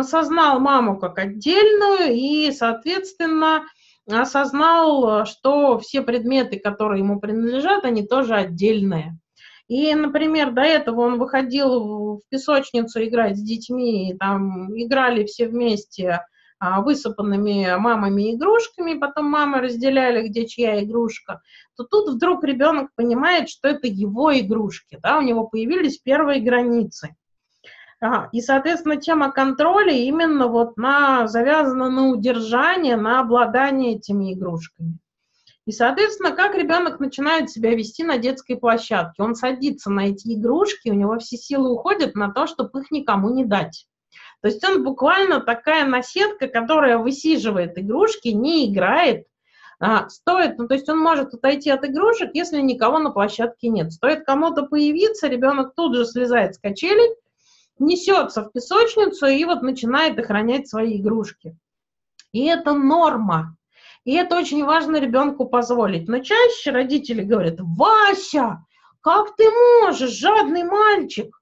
осознал маму как отдельную и, соответственно, осознал, что все предметы, которые ему принадлежат, они тоже отдельные. И, например, до этого он выходил в песочницу играть с детьми, там играли все вместе а, высыпанными мамами игрушками, потом мамы разделяли, где чья игрушка, то тут вдруг ребенок понимает, что это его игрушки, да, у него появились первые границы. И, соответственно, тема контроля именно вот на, завязана на удержание, на обладание этими игрушками. И, соответственно, как ребенок начинает себя вести на детской площадке? Он садится на эти игрушки, у него все силы уходят на то, чтобы их никому не дать. То есть он буквально такая наседка, которая высиживает игрушки, не играет, а, стоит, ну то есть он может отойти от игрушек, если никого на площадке нет. Стоит кому-то появиться, ребенок тут же слезает с качелей, несется в песочницу и вот начинает охранять свои игрушки. И это норма. И это очень важно ребенку позволить. Но чаще родители говорят, Вася, как ты можешь, жадный мальчик?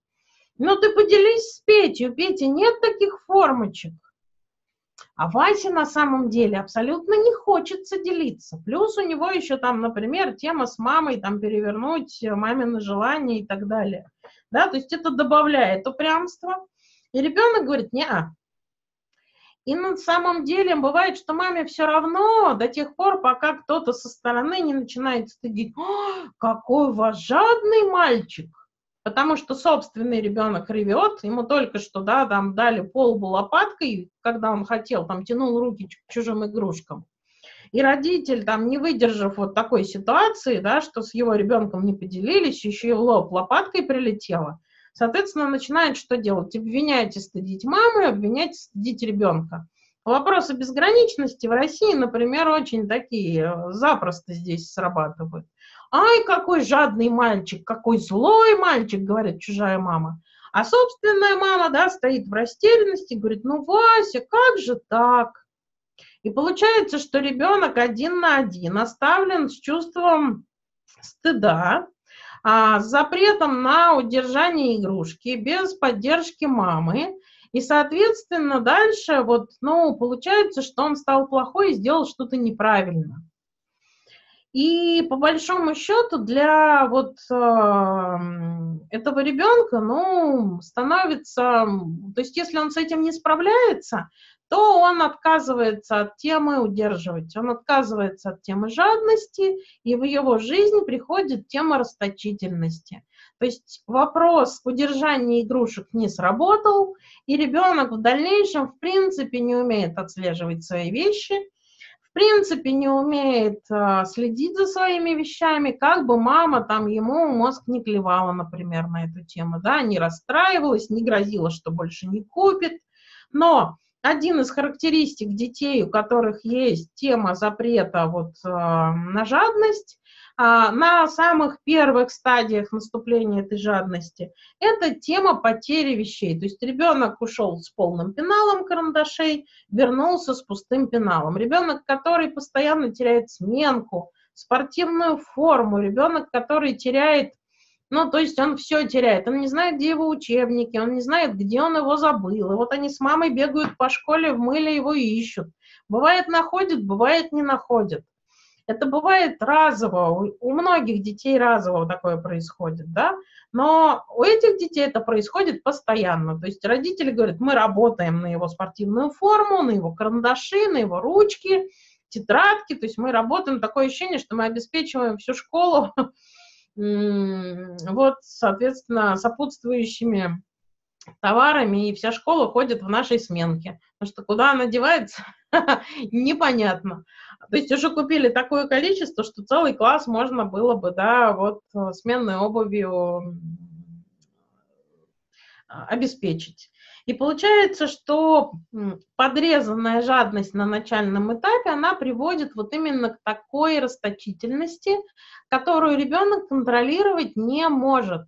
Ну ты поделись с Петей, у Пети нет таких формочек. А Васе на самом деле абсолютно не хочется делиться. Плюс у него еще там, например, тема с мамой, там перевернуть мамины желания и так далее да, то есть это добавляет упрямство, и ребенок говорит, не -а. И на самом деле бывает, что маме все равно до тех пор, пока кто-то со стороны не начинает стыдить, какой у вас жадный мальчик, потому что собственный ребенок ревет, ему только что, да, там дали полбу лопаткой, когда он хотел, там тянул руки к чужим игрушкам. И родитель, там, не выдержав вот такой ситуации, да, что с его ребенком не поделились, еще и в лоб лопаткой прилетело, соответственно, начинает что делать? Обвинять и стыдить маму, и обвинять и стыдить ребенка. Вопросы безграничности в России, например, очень такие, э, запросто здесь срабатывают. Ай, какой жадный мальчик, какой злой мальчик, говорит чужая мама. А собственная мама, да, стоит в растерянности, говорит, ну, Вася, как же так? И получается, что ребенок один на один оставлен с чувством стыда, а, с запретом на удержание игрушки, без поддержки мамы. И, соответственно, дальше вот, ну, получается, что он стал плохой и сделал что-то неправильно. И по большому счету для вот э, этого ребенка, ну, становится, то есть если он с этим не справляется, то он отказывается от темы удерживать, он отказывается от темы жадности, и в его жизнь приходит тема расточительности. То есть вопрос удержания игрушек не сработал, и ребенок в дальнейшем в принципе не умеет отслеживать свои вещи, в принципе не умеет а, следить за своими вещами, как бы мама там ему мозг не клевала, например, на эту тему, да, не расстраивалась, не грозила, что больше не купит. Но один из характеристик детей, у которых есть тема запрета вот, э, на жадность, а, на самых первых стадиях наступления этой жадности, это тема потери вещей. То есть ребенок ушел с полным пеналом карандашей, вернулся с пустым пеналом. Ребенок, который постоянно теряет сменку, спортивную форму, ребенок, который теряет ну, то есть он все теряет. Он не знает, где его учебники, он не знает, где он его забыл. И вот они с мамой бегают по школе, в мыле его ищут. Бывает находят, бывает не находят. Это бывает разово, у многих детей разово такое происходит, да, но у этих детей это происходит постоянно. То есть родители говорят, мы работаем на его спортивную форму, на его карандаши, на его ручки, тетрадки, то есть мы работаем, такое ощущение, что мы обеспечиваем всю школу вот, соответственно, сопутствующими товарами, и вся школа ходит в нашей сменке. Потому что куда она девается, непонятно. То есть уже купили такое количество, что целый класс можно было бы, да, вот э, сменной обувью обеспечить. И получается, что подрезанная жадность на начальном этапе, она приводит вот именно к такой расточительности, которую ребенок контролировать не может.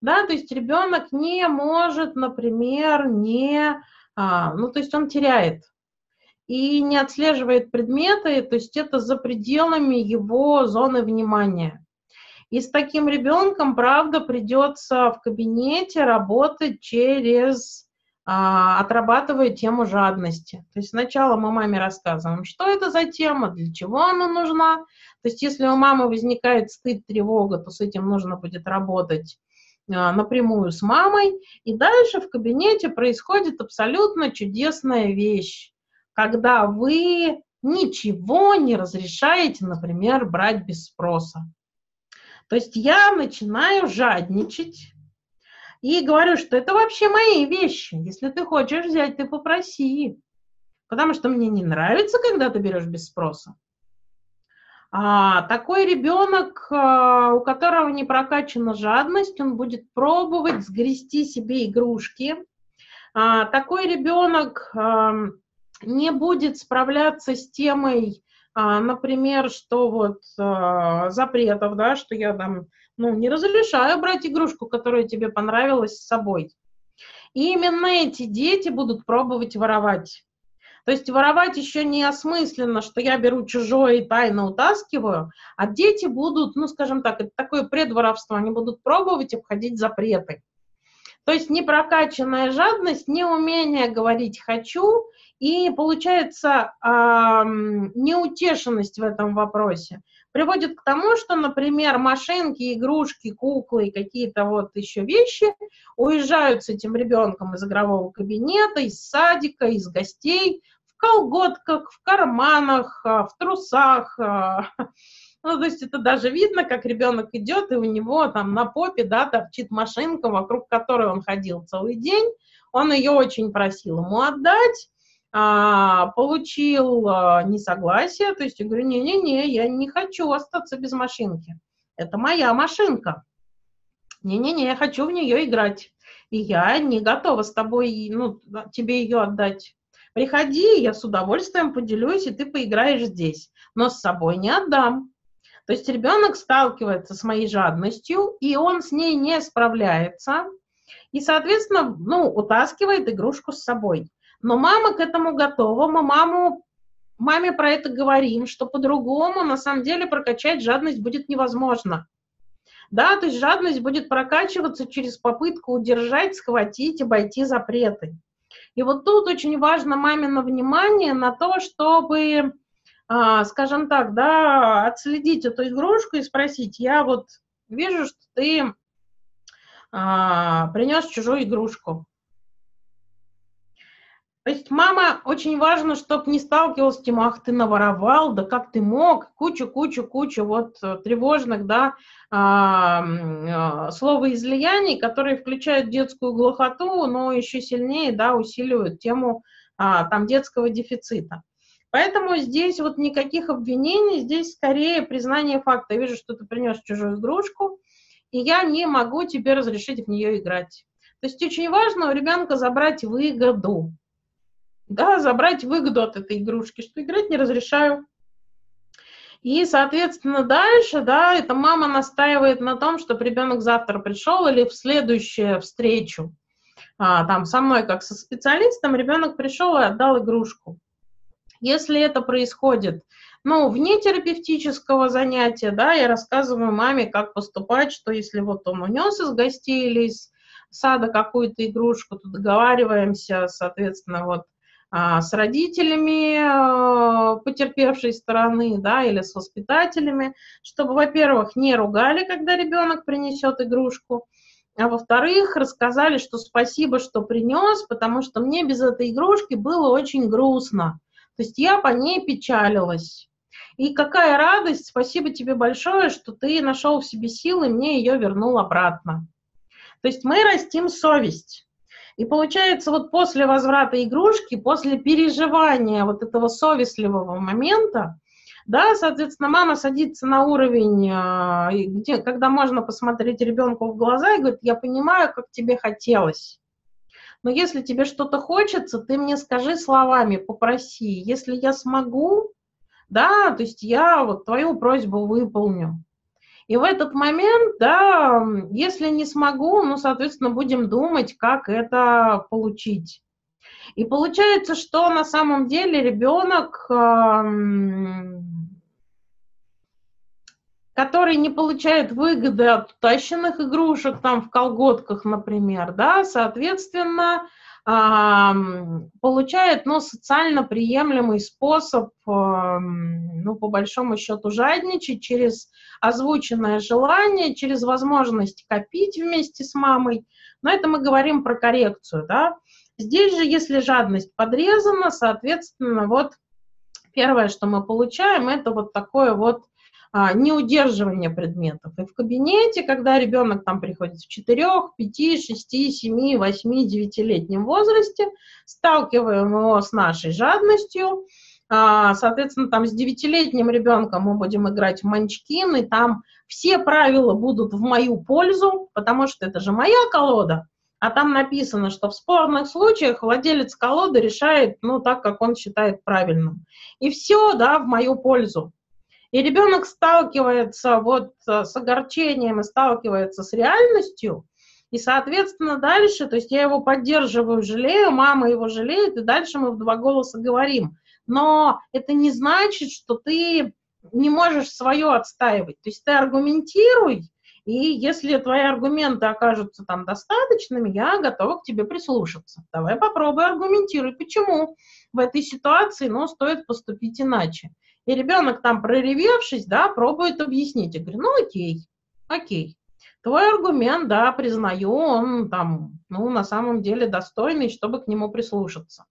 Да, то есть ребенок не может, например, не, а, ну, то есть он теряет и не отслеживает предметы, то есть это за пределами его зоны внимания. И с таким ребенком, правда, придется в кабинете работать через отрабатывая тему жадности. То есть сначала мы маме рассказываем, что это за тема, для чего она нужна. То есть если у мамы возникает стыд, тревога, то с этим нужно будет работать а, напрямую с мамой. И дальше в кабинете происходит абсолютно чудесная вещь, когда вы ничего не разрешаете, например, брать без спроса. То есть я начинаю жадничать, и говорю, что это вообще мои вещи. Если ты хочешь взять, ты попроси. Потому что мне не нравится, когда ты берешь без спроса. А, такой ребенок, а, у которого не прокачана жадность, он будет пробовать сгрести себе игрушки. А, такой ребенок а, не будет справляться с темой, а, например, что вот а, запретов, да, что я там ну, не разрешаю брать игрушку, которая тебе понравилась с собой. И именно эти дети будут пробовать воровать. То есть воровать еще не осмысленно, что я беру чужое и тайно утаскиваю, а дети будут, ну, скажем так, это такое предворовство, они будут пробовать обходить запреты. То есть непрокачанная жадность, неумение говорить «хочу», и получается э, неутешенность в этом вопросе приводит к тому, что, например, машинки, игрушки, куклы и какие-то вот еще вещи уезжают с этим ребенком из игрового кабинета, из садика, из гостей, в колготках, в карманах, а, в трусах. А. Ну, то есть это даже видно, как ребенок идет, и у него там на попе, да, торчит машинка, вокруг которой он ходил целый день. Он ее очень просил ему отдать, а, получил а, несогласие, то есть я говорю, не-не-не, я не хочу остаться без машинки. Это моя машинка. Не-не-не, я хочу в нее играть. И я не готова с тобой, ну, тебе ее отдать. Приходи, я с удовольствием поделюсь, и ты поиграешь здесь. Но с собой не отдам. То есть ребенок сталкивается с моей жадностью, и он с ней не справляется, и, соответственно, ну, утаскивает игрушку с собой. Но мама к этому готова, мы маму, маме про это говорим, что по-другому на самом деле прокачать жадность будет невозможно. Да, то есть жадность будет прокачиваться через попытку удержать, схватить, обойти запреты. И вот тут очень важно мамино внимание на то, чтобы, а, скажем так, да, отследить эту игрушку и спросить, я вот вижу, что ты а, принес чужую игрушку. То есть мама очень важно, чтобы не сталкивалась с тем, ах, ты наворовал, да как ты мог, кучу-кучу-кучу вот э, тревожных, да, а, а, словоизлияний, которые включают детскую глухоту, но еще сильнее, да, усиливают тему а, там детского дефицита. Поэтому здесь вот никаких обвинений, здесь скорее признание факта. Я вижу, что ты принес чужую игрушку, и я не могу тебе разрешить в нее играть. То есть очень важно у ребенка забрать выгоду да, забрать выгоду от этой игрушки, что играть не разрешаю. И, соответственно, дальше, да, эта мама настаивает на том, чтобы ребенок завтра пришел или в следующую встречу, а, там, со мной как со специалистом, ребенок пришел и отдал игрушку. Если это происходит, ну, вне терапевтического занятия, да, я рассказываю маме, как поступать, что если вот он унес из гостей или из сада какую-то игрушку, то договариваемся, соответственно, вот с родителями а, потерпевшей стороны, да, или с воспитателями, чтобы, во-первых, не ругали, когда ребенок принесет игрушку, а во-вторых, рассказали, что спасибо, что принес, потому что мне без этой игрушки было очень грустно. То есть я по ней печалилась. И какая радость, спасибо тебе большое, что ты нашел в себе силы мне ее вернул обратно. То есть мы растим совесть. И получается, вот после возврата игрушки, после переживания вот этого совестливого момента, да, соответственно, мама садится на уровень, а, где, когда можно посмотреть ребенку в глаза и говорит, я понимаю, как тебе хотелось. Но если тебе что-то хочется, ты мне скажи словами, попроси. Если я смогу, да, то есть я вот твою просьбу выполню. И в этот момент, да, если не смогу, ну, соответственно, будем думать, как это получить. И получается, что на самом деле ребенок, который не получает выгоды от утащенных игрушек, там в колготках, например, да, соответственно, получает ну, социально приемлемый способ, ну, по большому счету, жадничать через озвученное желание, через возможность копить вместе с мамой. Но это мы говорим про коррекцию, да. Здесь же, если жадность подрезана, соответственно, вот первое, что мы получаем, это вот такое вот а, неудерживание предметов. И в кабинете, когда ребенок там приходит в 4, 5, 6, 7, 8, 9-летнем возрасте, сталкиваем его с нашей жадностью, а, соответственно, там с девятилетним ребенком мы будем играть в манчкин, и там все правила будут в мою пользу, потому что это же моя колода, а там написано, что в спорных случаях владелец колоды решает, ну, так, как он считает правильным. И все, да, в мою пользу. И ребенок сталкивается вот э, с огорчением и сталкивается с реальностью, и, соответственно, дальше, то есть я его поддерживаю, жалею, мама его жалеет, и дальше мы в два голоса говорим. Но это не значит, что ты не можешь свое отстаивать. То есть ты аргументируй, и если твои аргументы окажутся там достаточными, я готова к тебе прислушаться. Давай попробуй аргументируй, почему в этой ситуации, ну, стоит поступить иначе. И ребенок там, проревевшись, да, пробует объяснить. Я говорю, ну окей, окей. Твой аргумент, да, признаю, он там, ну, на самом деле достойный, чтобы к нему прислушаться.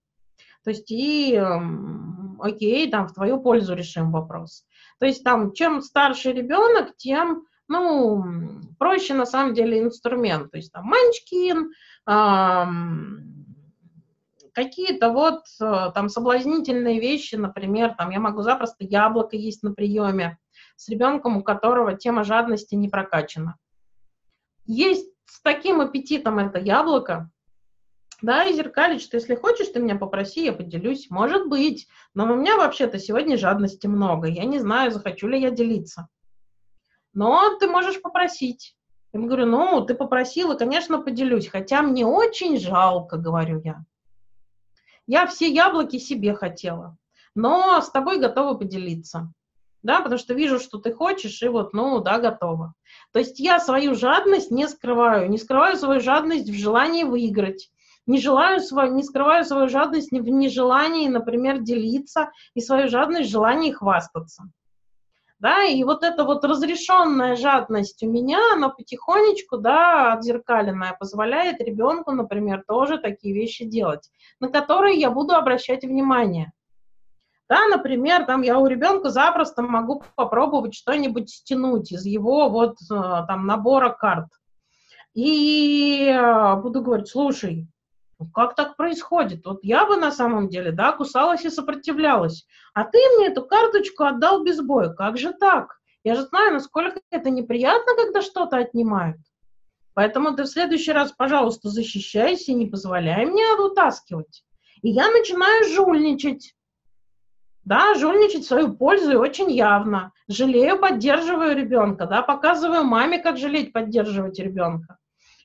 То есть и, эм, окей, там, в твою пользу решим вопрос. То есть там, чем старше ребенок, тем, ну, проще на самом деле инструмент. То есть там манчкин, какие-то вот э, там соблазнительные вещи, например, там я могу запросто яблоко есть на приеме с ребенком, у которого тема жадности не прокачана. Есть с таким аппетитом это яблоко, да, и зеркалить, что если хочешь, ты меня попроси, я поделюсь. Может быть, но у меня вообще-то сегодня жадности много, я не знаю, захочу ли я делиться. Но ты можешь попросить. Я говорю, ну, ты попросила, конечно, поделюсь, хотя мне очень жалко, говорю я. Я все яблоки себе хотела, но с тобой готова поделиться. Да, потому что вижу, что ты хочешь, и вот, ну, да, готова. То есть я свою жадность не скрываю, не скрываю свою жадность в желании выиграть, не, желаю свою, не скрываю свою жадность в нежелании, например, делиться, и свою жадность в желании хвастаться да, и вот эта вот разрешенная жадность у меня, она потихонечку, да, отзеркаленная, позволяет ребенку, например, тоже такие вещи делать, на которые я буду обращать внимание. Да, например, там я у ребенка запросто могу попробовать что-нибудь стянуть из его вот э, там набора карт. И э, буду говорить, слушай, как так происходит? Вот я бы на самом деле, да, кусалась и сопротивлялась. А ты мне эту карточку отдал без боя. Как же так? Я же знаю, насколько это неприятно, когда что-то отнимают. Поэтому ты в следующий раз, пожалуйста, защищайся и не позволяй мне вытаскивать. И я начинаю жульничать. Да, жульничать в свою пользу и очень явно. Жалею, поддерживаю ребенка, да, показываю маме, как жалеть, поддерживать ребенка.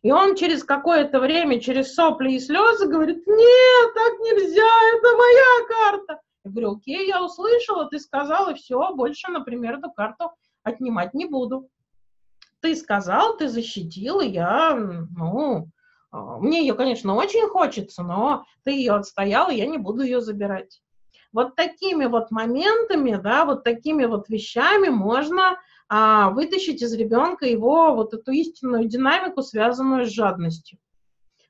И он через какое-то время, через сопли и слезы говорит, нет, так нельзя, это моя карта. Я говорю, окей, я услышала, ты сказала, все, больше, например, эту карту отнимать не буду. Ты сказал, ты защитил, и я, ну, а, мне ее, конечно, очень хочется, но ты ее отстоял, и я не буду ее забирать. Вот такими вот моментами, да, вот такими вот вещами можно а, вытащить из ребенка его вот эту истинную динамику, связанную с жадностью.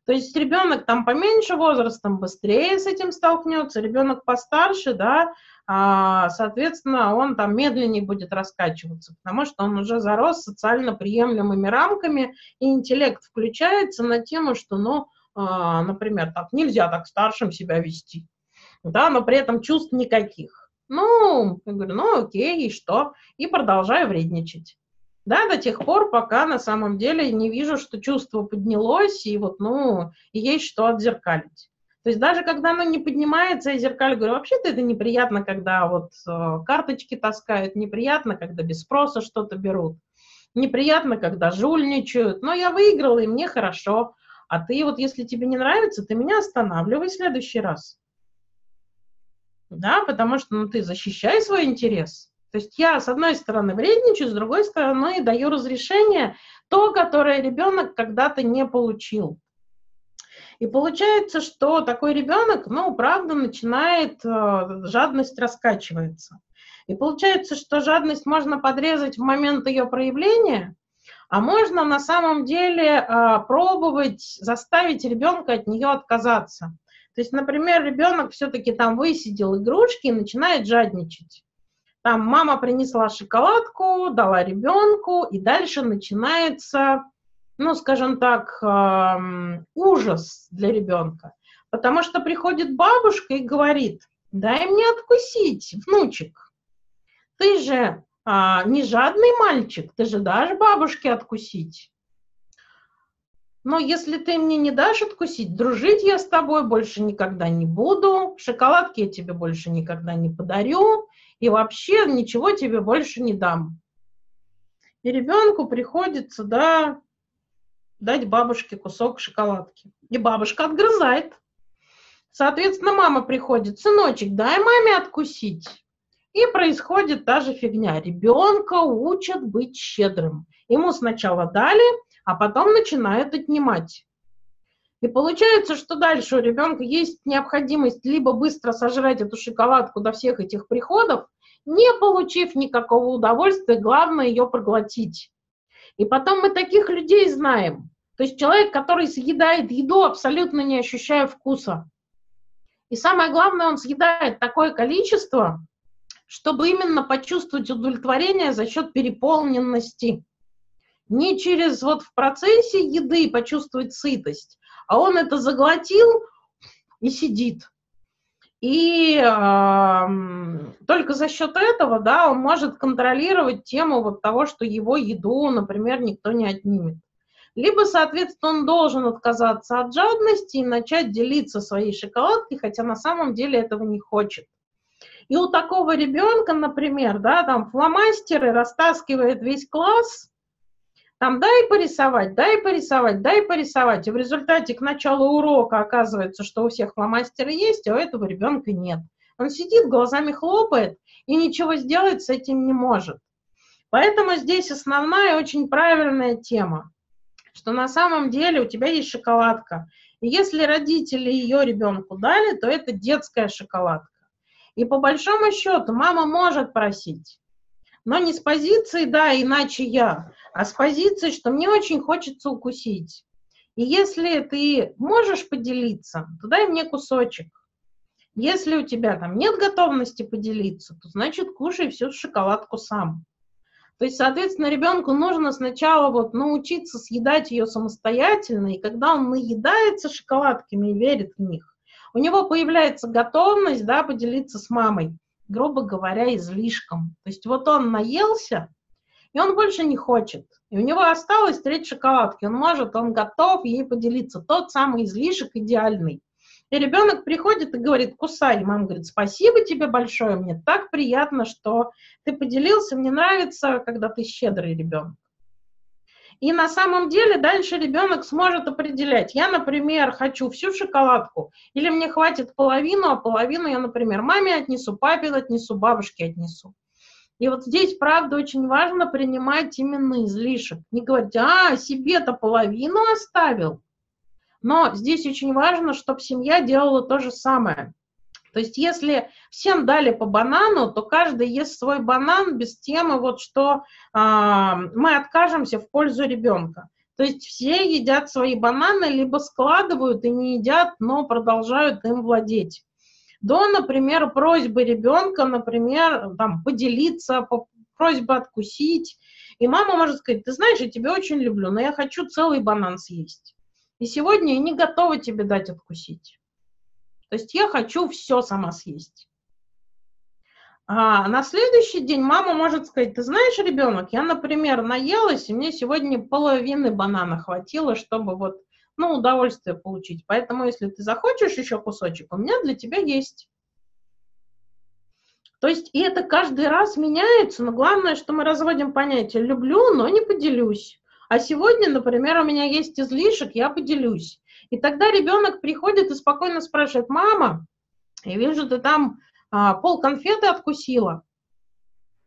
То есть ребенок там поменьше возрастом быстрее с этим столкнется, ребенок постарше, да, а, соответственно, он там медленнее будет раскачиваться, потому что он уже зарос социально приемлемыми рамками, и интеллект включается на тему, что, ну, а, например, так нельзя так старшим себя вести, да, но при этом чувств никаких. Ну, я говорю, ну окей, и что? И продолжаю вредничать. Да, до тех пор, пока на самом деле не вижу, что чувство поднялось, и вот, ну, есть что отзеркалить. То есть даже когда оно не поднимается, я зеркалю говорю, вообще-то это неприятно, когда вот э, карточки таскают, неприятно, когда без спроса что-то берут, неприятно, когда жульничают, но я выиграла, и мне хорошо. А ты вот, если тебе не нравится, ты меня останавливай в следующий раз да, потому что ну, ты защищай свой интерес. То есть я, с одной стороны, вредничаю, с другой стороны, даю разрешение, то, которое ребенок когда-то не получил. И получается, что такой ребенок, ну, правда, начинает, э, жадность раскачивается. И получается, что жадность можно подрезать в момент ее проявления, а можно на самом деле э, пробовать заставить ребенка от нее отказаться. То есть, например, ребенок все-таки там высидел игрушки и начинает жадничать. Там мама принесла шоколадку, дала ребенку, и дальше начинается, ну, скажем так, ужас для ребенка. Потому что приходит бабушка и говорит, дай мне откусить, внучек. Ты же а, не жадный мальчик, ты же дашь бабушке откусить. Но если ты мне не дашь откусить, дружить я с тобой больше никогда не буду, шоколадки я тебе больше никогда не подарю, и вообще ничего тебе больше не дам. И ребенку приходится, да, дать бабушке кусок шоколадки. И бабушка отгрызает. Соответственно, мама приходит, сыночек, дай маме откусить. И происходит та же фигня. Ребенка учат быть щедрым. Ему сначала дали, а потом начинают отнимать. И получается, что дальше у ребенка есть необходимость либо быстро сожрать эту шоколадку до всех этих приходов, не получив никакого удовольствия, главное ее проглотить. И потом мы таких людей знаем. То есть человек, который съедает еду, абсолютно не ощущая вкуса. И самое главное, он съедает такое количество, чтобы именно почувствовать удовлетворение за счет переполненности не через вот в процессе еды почувствовать сытость, а он это заглотил, и сидит. И э, только за счет этого, да, он может контролировать тему вот того, что его еду, например, никто не отнимет. Либо, соответственно, он должен отказаться от жадности и начать делиться своей шоколадкой, хотя на самом деле этого не хочет. И у такого ребенка, например, да, там фломастеры растаскивает весь класс, там дай порисовать, дай порисовать, дай порисовать. И в результате к началу урока оказывается, что у всех фломастеры есть, а у этого ребенка нет. Он сидит, глазами хлопает и ничего сделать с этим не может. Поэтому здесь основная очень правильная тема, что на самом деле у тебя есть шоколадка. И если родители ее ребенку дали, то это детская шоколадка. И по большому счету мама может просить, но не с позиции «да, иначе я», а с позиции, что мне очень хочется укусить. И если ты можешь поделиться, то дай мне кусочек. Если у тебя там нет готовности поделиться, то значит кушай всю шоколадку сам. То есть, соответственно, ребенку нужно сначала вот научиться съедать ее самостоятельно, и когда он наедается шоколадками и верит в них, у него появляется готовность да, поделиться с мамой грубо говоря, излишком. То есть вот он наелся, и он больше не хочет. И у него осталось треть шоколадки. Он может, он готов ей поделиться. Тот самый излишек идеальный. И ребенок приходит и говорит, кусай. Мама говорит, спасибо тебе большое, мне так приятно, что ты поделился, мне нравится, когда ты щедрый ребенок. И на самом деле дальше ребенок сможет определять. Я, например, хочу всю шоколадку, или мне хватит половину, а половину я, например, маме отнесу, папе отнесу, бабушке отнесу. И вот здесь, правда, очень важно принимать именно излишек. Не говорить, а, себе-то половину оставил. Но здесь очень важно, чтобы семья делала то же самое. То есть если всем дали по банану, то каждый ест свой банан без темы, вот что а, мы откажемся в пользу ребенка. То есть все едят свои бананы, либо складывают и не едят, но продолжают им владеть. До, например, просьбы ребенка, например, там, поделиться, просьба откусить. И мама может сказать, ты знаешь, я тебя очень люблю, но я хочу целый банан съесть. И сегодня я не готова тебе дать откусить. То есть я хочу все сама съесть. А на следующий день мама может сказать, ты знаешь, ребенок, я, например, наелась, и мне сегодня половины банана хватило, чтобы вот, ну, удовольствие получить. Поэтому, если ты захочешь еще кусочек, у меня для тебя есть. То есть, и это каждый раз меняется, но главное, что мы разводим понятие «люблю, но не поделюсь». А сегодня, например, у меня есть излишек, я поделюсь. И тогда ребенок приходит и спокойно спрашивает, мама, я вижу, ты там а, пол конфеты откусила.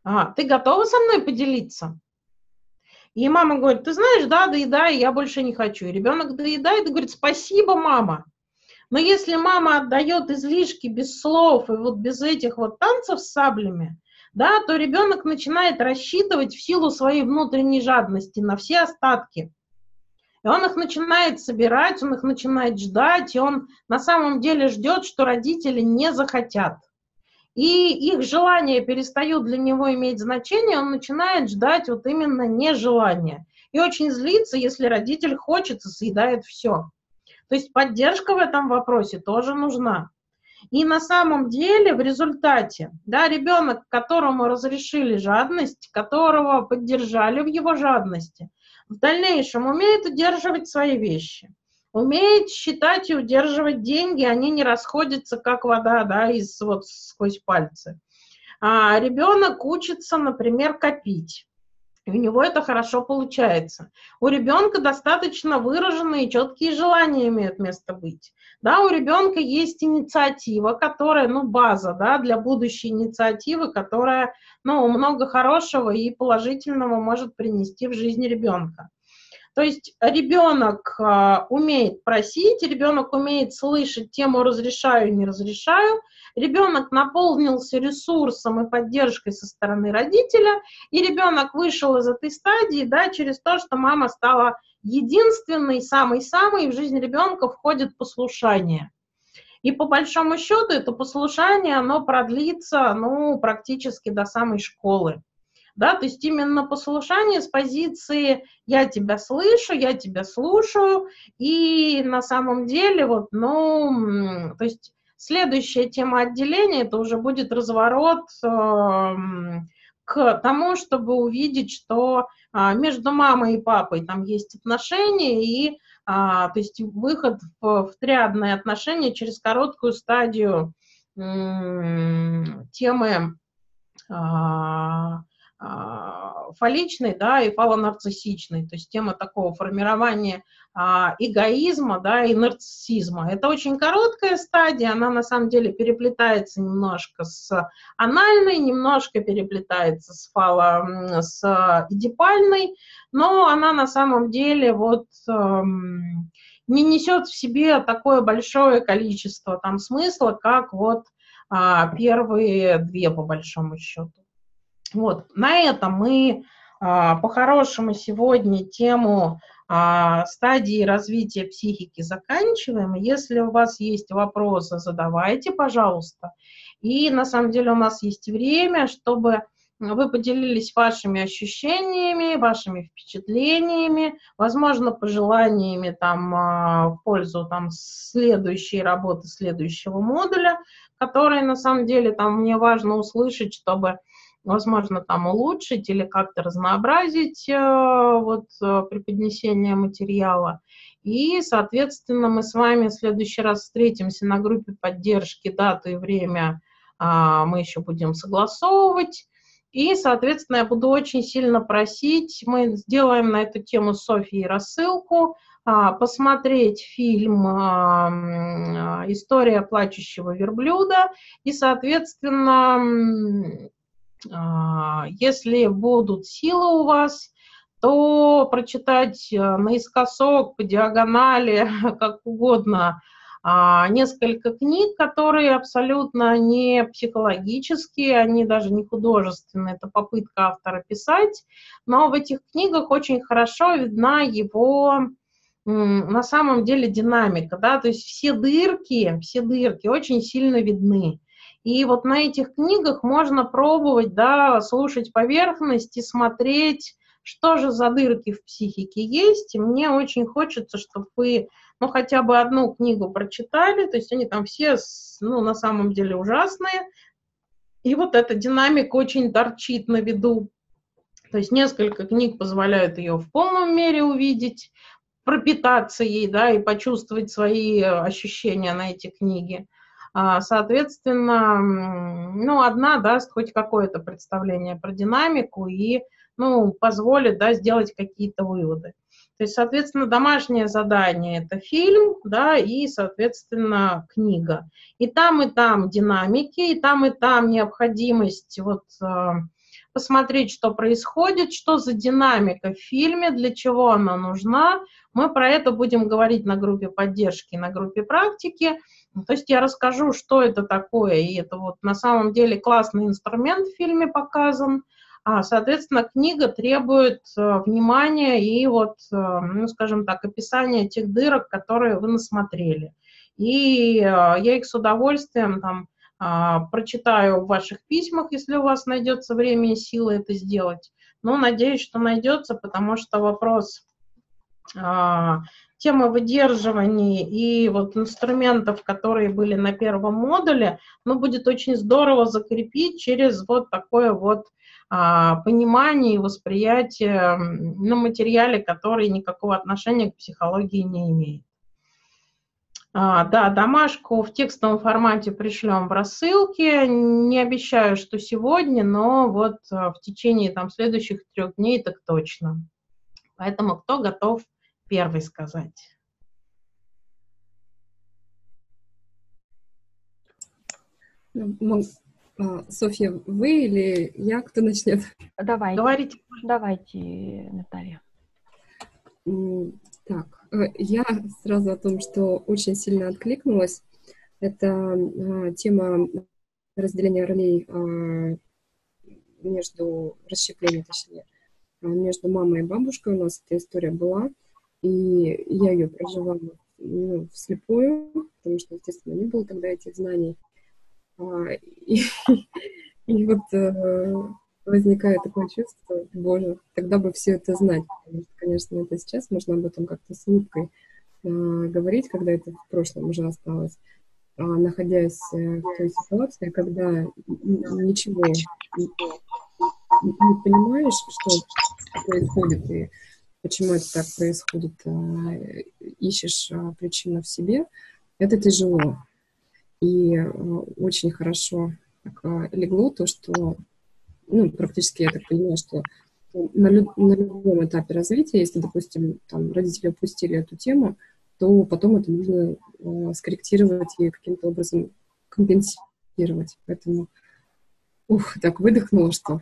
А, ты готова со мной поделиться? И мама говорит, ты знаешь, да, доедай, я больше не хочу. И ребенок доедает и говорит, спасибо, мама. Но если мама отдает излишки без слов и вот без этих вот танцев с саблями, да, то ребенок начинает рассчитывать в силу своей внутренней жадности на все остатки. И он их начинает собирать, он их начинает ждать, и он на самом деле ждет, что родители не захотят. И их желания перестают для него иметь значение, он начинает ждать вот именно нежелания. И очень злится, если родитель хочет и съедает все. То есть поддержка в этом вопросе тоже нужна. И на самом деле в результате, да, ребенок, которому разрешили жадность, которого поддержали в его жадности, в дальнейшем умеет удерживать свои вещи, умеет считать и удерживать деньги, они не расходятся, как вода, да, из, вот, сквозь пальцы. А ребенок учится, например, копить. И у него это хорошо получается. У ребенка достаточно выраженные четкие желания имеют место быть. Да, у ребенка есть инициатива, которая, ну, база, да, для будущей инициативы, которая, ну, много хорошего и положительного может принести в жизнь ребенка. То есть ребенок э, умеет просить, ребенок умеет слышать тему разрешаю, не разрешаю, ребенок наполнился ресурсом и поддержкой со стороны родителя, и ребенок вышел из этой стадии, да, через то, что мама стала единственной, самой-самой, в жизнь ребенка входит послушание. И по большому счету это послушание, оно продлится, ну, практически до самой школы. да, то есть именно послушание с позиции «я тебя слышу, я тебя слушаю», и на самом деле вот, ну, то есть следующая тема отделения, это уже будет разворот э, к тому, чтобы увидеть, что э, между мамой и папой там есть отношения, и а, то есть выход в, в триадные отношения через короткую стадию темы а, а, фаличной, да, и фалонарциссичной, то есть тема такого формирования а, эгоизма, да, и нарциссизма. Это очень короткая стадия, она на самом деле переплетается немножко с анальной, немножко переплетается с фало, с эдипальной, но она на самом деле вот эм, не несет в себе такое большое количество там смысла, как вот а, первые две по большому счету. Вот, на этом мы а, по-хорошему сегодня тему а, стадии развития психики заканчиваем. Если у вас есть вопросы, задавайте, пожалуйста. И на самом деле у нас есть время, чтобы вы поделились вашими ощущениями, вашими впечатлениями, возможно, пожеланиями там а, в пользу там следующей работы, следующего модуля, которые на самом деле там мне важно услышать, чтобы возможно, там улучшить или как-то разнообразить э, вот э, преподнесение материала. И, соответственно, мы с вами в следующий раз встретимся на группе поддержки, дату и время а, мы еще будем согласовывать. И, соответственно, я буду очень сильно просить, мы сделаем на эту тему с Софией рассылку, а, посмотреть фильм «История плачущего верблюда» и, соответственно, если будут силы у вас, то прочитать э, наискосок, по диагонали, как угодно – а, несколько книг, которые абсолютно не психологические, они даже не художественные, это попытка автора писать, но в этих книгах очень хорошо видна его на самом деле динамика, да, то есть все дырки, все дырки очень сильно видны. И вот на этих книгах можно пробовать, да, слушать поверхность и смотреть, что же за дырки в психике есть. И мне очень хочется, чтобы вы ну, хотя бы одну книгу прочитали, то есть они там все, ну, на самом деле ужасные, и вот эта динамика очень торчит на виду. То есть несколько книг позволяют ее в полном мере увидеть, пропитаться ей, да, и почувствовать свои ощущения на эти книги. А, соответственно, ну, одна даст хоть какое-то представление про динамику и, ну, позволит, да, сделать какие-то выводы. То есть, соответственно, домашнее задание – это фильм, да, и, соответственно, книга. И там, и там динамики, и там, и там необходимость вот э, посмотреть, что происходит, что за динамика в фильме, для чего она нужна. Мы про это будем говорить на группе поддержки, на группе практики. То есть я расскажу, что это такое, и это вот на самом деле классный инструмент в фильме показан – а, соответственно, книга требует э, внимания и вот, э, ну, скажем так, описания тех дырок, которые вы насмотрели. И э, я их с удовольствием там а, прочитаю в ваших письмах, если у вас найдется время и силы это сделать. Но надеюсь, что найдется, потому что вопрос а, темы выдерживания и вот инструментов, которые были на первом модуле, ну, будет очень здорово закрепить через вот такое вот а, понимание и восприятие на материале, который никакого отношения к психологии не имеет. А, да, домашку в текстовом формате пришлем в рассылке. Не обещаю, что сегодня, но вот а, в течение там, следующих трех дней так точно. Поэтому кто готов первый сказать? А, Софья, вы или я, кто начнет? Давайте. Говорите. Давайте, Наталья. Так, э, я сразу о том, что очень сильно откликнулась. Это а, тема разделения ролей а, между, расщепления, точнее, между мамой и бабушкой. У нас эта история была, и я ее проживала ну, вслепую, потому что, естественно, не было тогда этих знаний. А, и, и вот э, возникает такое чувство, боже, тогда бы все это знать. Потому что, конечно, это сейчас можно об этом как-то с улыбкой э, говорить, когда это в прошлом уже осталось. А находясь э, в той ситуации, когда ничего не, не понимаешь, что происходит и почему это так происходит, э, ищешь э, причину в себе, это тяжело. И э, очень хорошо так легло то, что, ну, практически я так понимаю, что на, лю- на любом этапе развития, если, допустим, там родители опустили эту тему, то потом это нужно э, скорректировать и каким-то образом компенсировать. Поэтому, ух, так выдохнула, что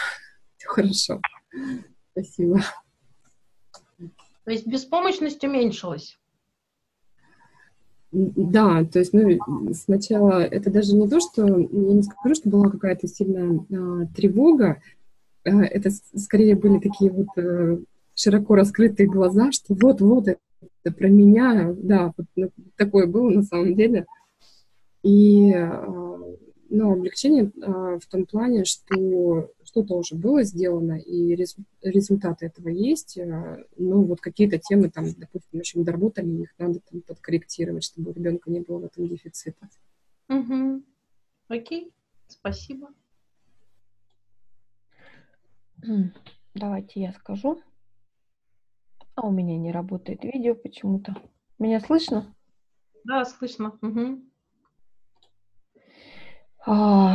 все хорошо. Спасибо. То есть беспомощность уменьшилась? Да, то есть, ну, сначала это даже не то, что, я не скажу, что была какая-то сильная а, тревога, а, это скорее были такие вот а, широко раскрытые глаза, что вот-вот это про меня, да, вот ну, такое было на самом деле. И, а, ну, облегчение а, в том плане, что что-то уже было сделано, и результаты этого есть. Э, ну, вот какие-то темы там, допустим, еще не доработали, их надо там подкорректировать, чтобы у ребенка не было в этом дефицита. Угу. Окей, спасибо. Давайте я скажу. А у меня не работает видео почему-то. Меня слышно? Да, слышно. Угу. Э,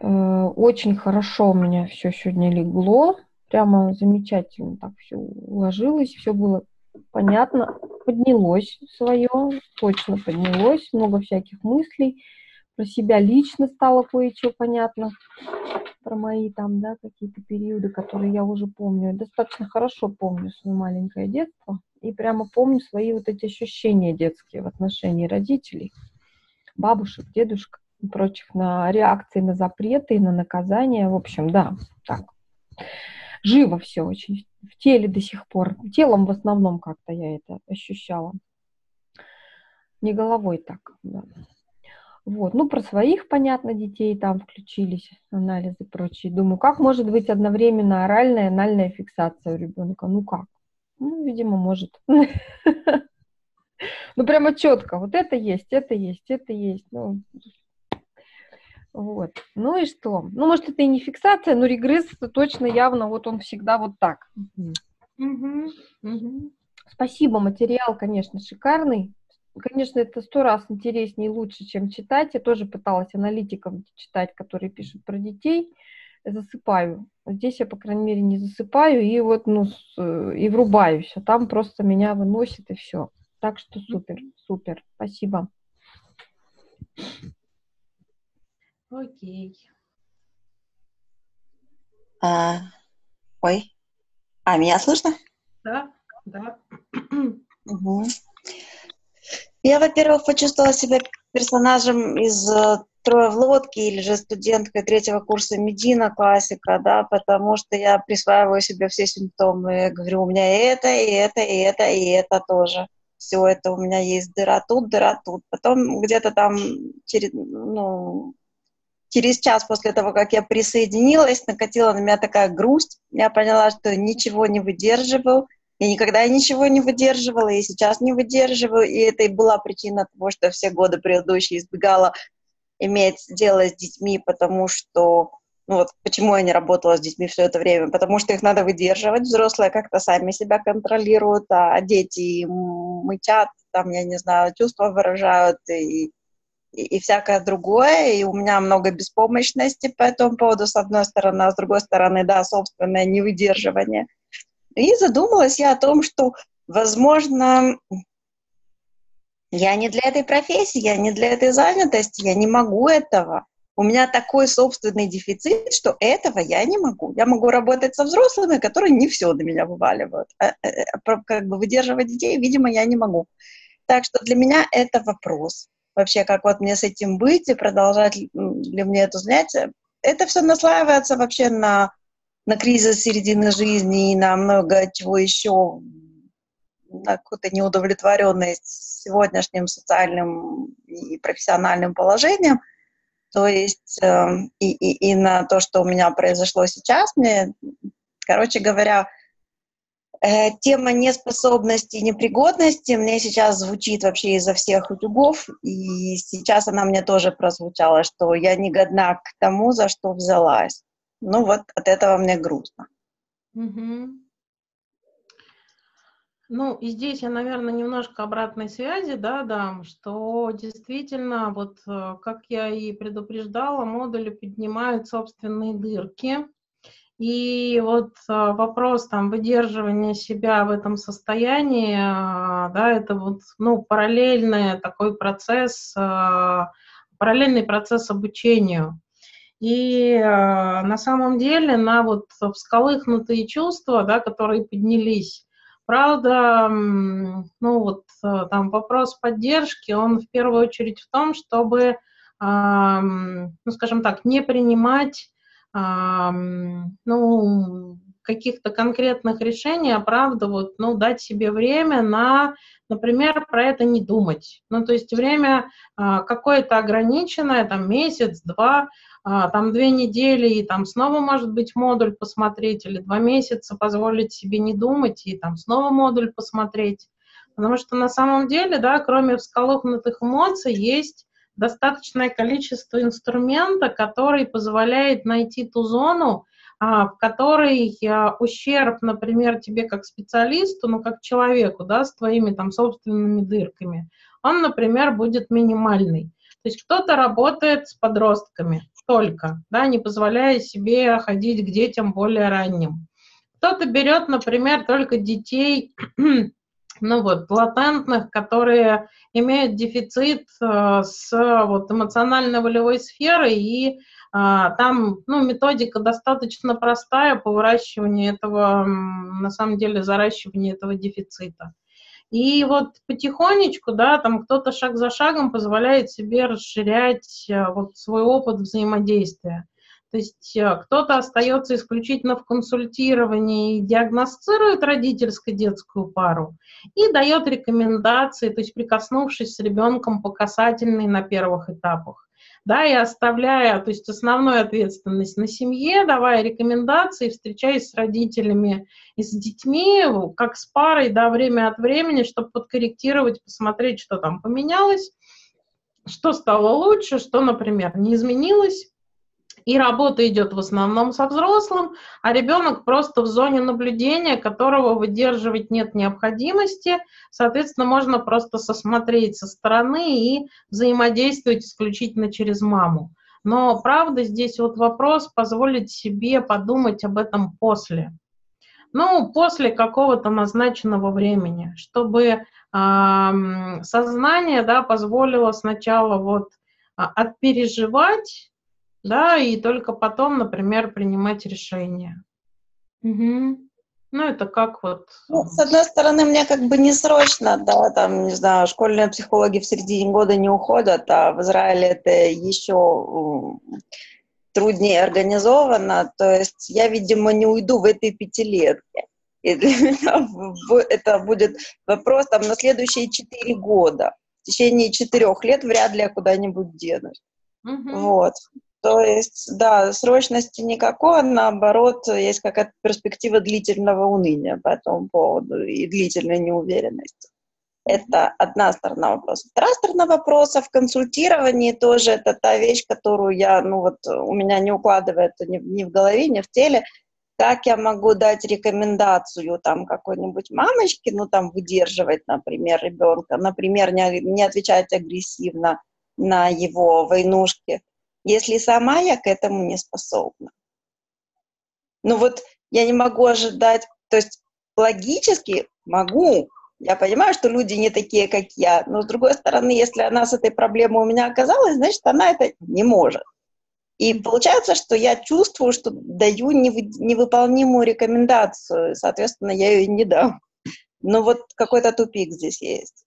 очень хорошо у меня все сегодня легло, прямо замечательно так все уложилось, все было понятно, поднялось свое, точно поднялось, много всяких мыслей, про себя лично стало кое-что понятно, про мои там, да, какие-то периоды, которые я уже помню. Достаточно хорошо помню свое маленькое детство и прямо помню свои вот эти ощущения детские в отношении родителей, бабушек, дедушек прочих, на реакции на запреты на наказания. В общем, да, так. Живо все очень. В теле до сих пор. Телом в основном как-то я это ощущала. Не головой так, да. Вот. Ну, про своих, понятно, детей там включились, анализы и прочее. Думаю, как может быть одновременно оральная и анальная фиксация у ребенка? Ну как? Ну, видимо, может. Ну, прямо четко. Вот это есть, это есть, это есть. Ну, вот. Ну и что? Ну, может, это и не фиксация, но регресс точно явно, вот он всегда вот так. Угу. Угу. Спасибо, материал, конечно, шикарный. Конечно, это сто раз интереснее и лучше, чем читать. Я тоже пыталась аналитиков читать, которые пишут про детей. Засыпаю. Здесь я, по крайней мере, не засыпаю и вот, ну, с, и врубаюсь. А там просто меня выносит и все. Так что супер, супер. Спасибо. Окей. А, ой. А, меня слышно? Да, да. Угу. Я, во-первых, почувствовала себя персонажем из э, «Трое в лодке» или же студенткой третьего курса Медина, классика, да, потому что я присваиваю себе все симптомы. Я говорю, у меня и это, и это, и это, и это тоже. Все это у меня есть дыра тут, дыра тут. Потом где-то там через, ну, через час после того, как я присоединилась, накатила на меня такая грусть. Я поняла, что ничего не выдерживаю. Я никогда ничего не выдерживала, и сейчас не выдерживаю. И это и была причина того, что все годы предыдущие избегала иметь дело с детьми, потому что ну вот почему я не работала с детьми все это время, потому что их надо выдерживать, взрослые как-то сами себя контролируют, а дети мычат, там, я не знаю, чувства выражают, и и, и всякое другое, и у меня много беспомощности по этому поводу, с одной стороны, а с другой стороны, да, собственное невыдерживание. И задумалась я о том, что, возможно, я не для этой профессии, я не для этой занятости, я не могу этого. У меня такой собственный дефицит, что этого я не могу. Я могу работать со взрослыми, которые не все на меня вываливают. А, а, а, как бы выдерживать детей, видимо, я не могу. Так что для меня это вопрос вообще, как вот мне с этим быть и продолжать ли мне это занятие. Это все наслаивается вообще на, на кризис середины жизни и на много чего еще, на какую-то неудовлетворенность сегодняшним социальным и профессиональным положением. То есть э, и, и, и на то, что у меня произошло сейчас, мне, короче говоря, э, тема неспособности и непригодности мне сейчас звучит вообще изо всех утюгов, и сейчас она мне тоже прозвучала, что я не годна к тому, за что взялась. Ну вот от этого мне грустно. Угу. Ну, и здесь я, наверное, немножко обратной связи, да, дам, что действительно, вот э, как я и предупреждала, модули поднимают собственные дырки. И вот э, вопрос там выдерживания себя в этом состоянии, э, да, это вот, ну, параллельный такой процесс, параллельный процесс обучению. И на самом деле на вот всколыхнутые чувства, да, которые поднялись, Правда, ну вот там вопрос поддержки, он в первую очередь в том, чтобы, ну скажем так, не принимать ну, каких-то конкретных решений, а правда ну, дать себе время на, например, про это не думать. Ну, то есть время а, какое-то ограниченное, там месяц, два, а, там две недели, и там снова может быть модуль посмотреть, или два месяца позволить себе не думать, и там снова модуль посмотреть. Потому что на самом деле, да, кроме всколыхнутых эмоций, есть достаточное количество инструмента, который позволяет найти ту зону, а, в которой а, ущерб, например, тебе как специалисту, ну, как человеку, да, с твоими там собственными дырками, он, например, будет минимальный. То есть кто-то работает с подростками только, да, не позволяя себе ходить к детям более ранним. Кто-то берет, например, только детей, ну вот, латентных, которые имеют дефицит э, с вот, эмоционально-волевой сферой, и э, там ну, методика достаточно простая по выращиванию этого, на самом деле, заращиванию этого дефицита. И вот потихонечку, да, там кто-то шаг за шагом позволяет себе расширять э, вот свой опыт взаимодействия. То есть э, кто-то остается исключительно в консультировании и диагностирует родительско-детскую пару и дает рекомендации, то есть прикоснувшись с ребенком по касательной на первых этапах. Да, и оставляя, то есть основную ответственность на семье, давая рекомендации, встречаясь с родителями и с детьми, как с парой, да, время от времени, чтобы подкорректировать, посмотреть, что там поменялось, что стало лучше, что, например, не изменилось, и работа идет в основном со взрослым, а ребенок просто в зоне наблюдения, которого выдерживать нет необходимости. Соответственно, можно просто сосмотреть со стороны и взаимодействовать исключительно через маму. Но правда здесь вот вопрос позволить себе подумать об этом после. Ну, после какого-то назначенного времени, чтобы э, сознание да, позволило сначала вот а, отпереживать да, и только потом, например, принимать решение. Угу. Ну, это как вот... Ну, с одной стороны, мне как бы не срочно, да, там, не знаю, школьные психологи в середине года не уходят, а в Израиле это еще труднее организовано, то есть я, видимо, не уйду в этой пятилетке. И для меня это будет вопрос там на следующие четыре года. В течение четырех лет вряд ли я куда-нибудь денусь. Угу. Вот. То есть, да, срочности никакой, наоборот, есть какая-то перспектива длительного уныния по этому поводу и длительной неуверенности. Это одна сторона вопроса. Вторая сторона вопроса в консультировании тоже это та вещь, которую я, ну вот, у меня не укладывается ни, ни в голове, ни в теле. Как я могу дать рекомендацию там какой-нибудь мамочке, ну там выдерживать, например, ребенка, например, не, не отвечать агрессивно на его войнушки, если сама я к этому не способна. Ну вот я не могу ожидать, то есть логически могу, я понимаю, что люди не такие, как я, но с другой стороны, если она с этой проблемой у меня оказалась, значит, она это не может. И получается, что я чувствую, что даю невыполнимую рекомендацию, соответственно, я ее не дам. Но вот какой-то тупик здесь есть.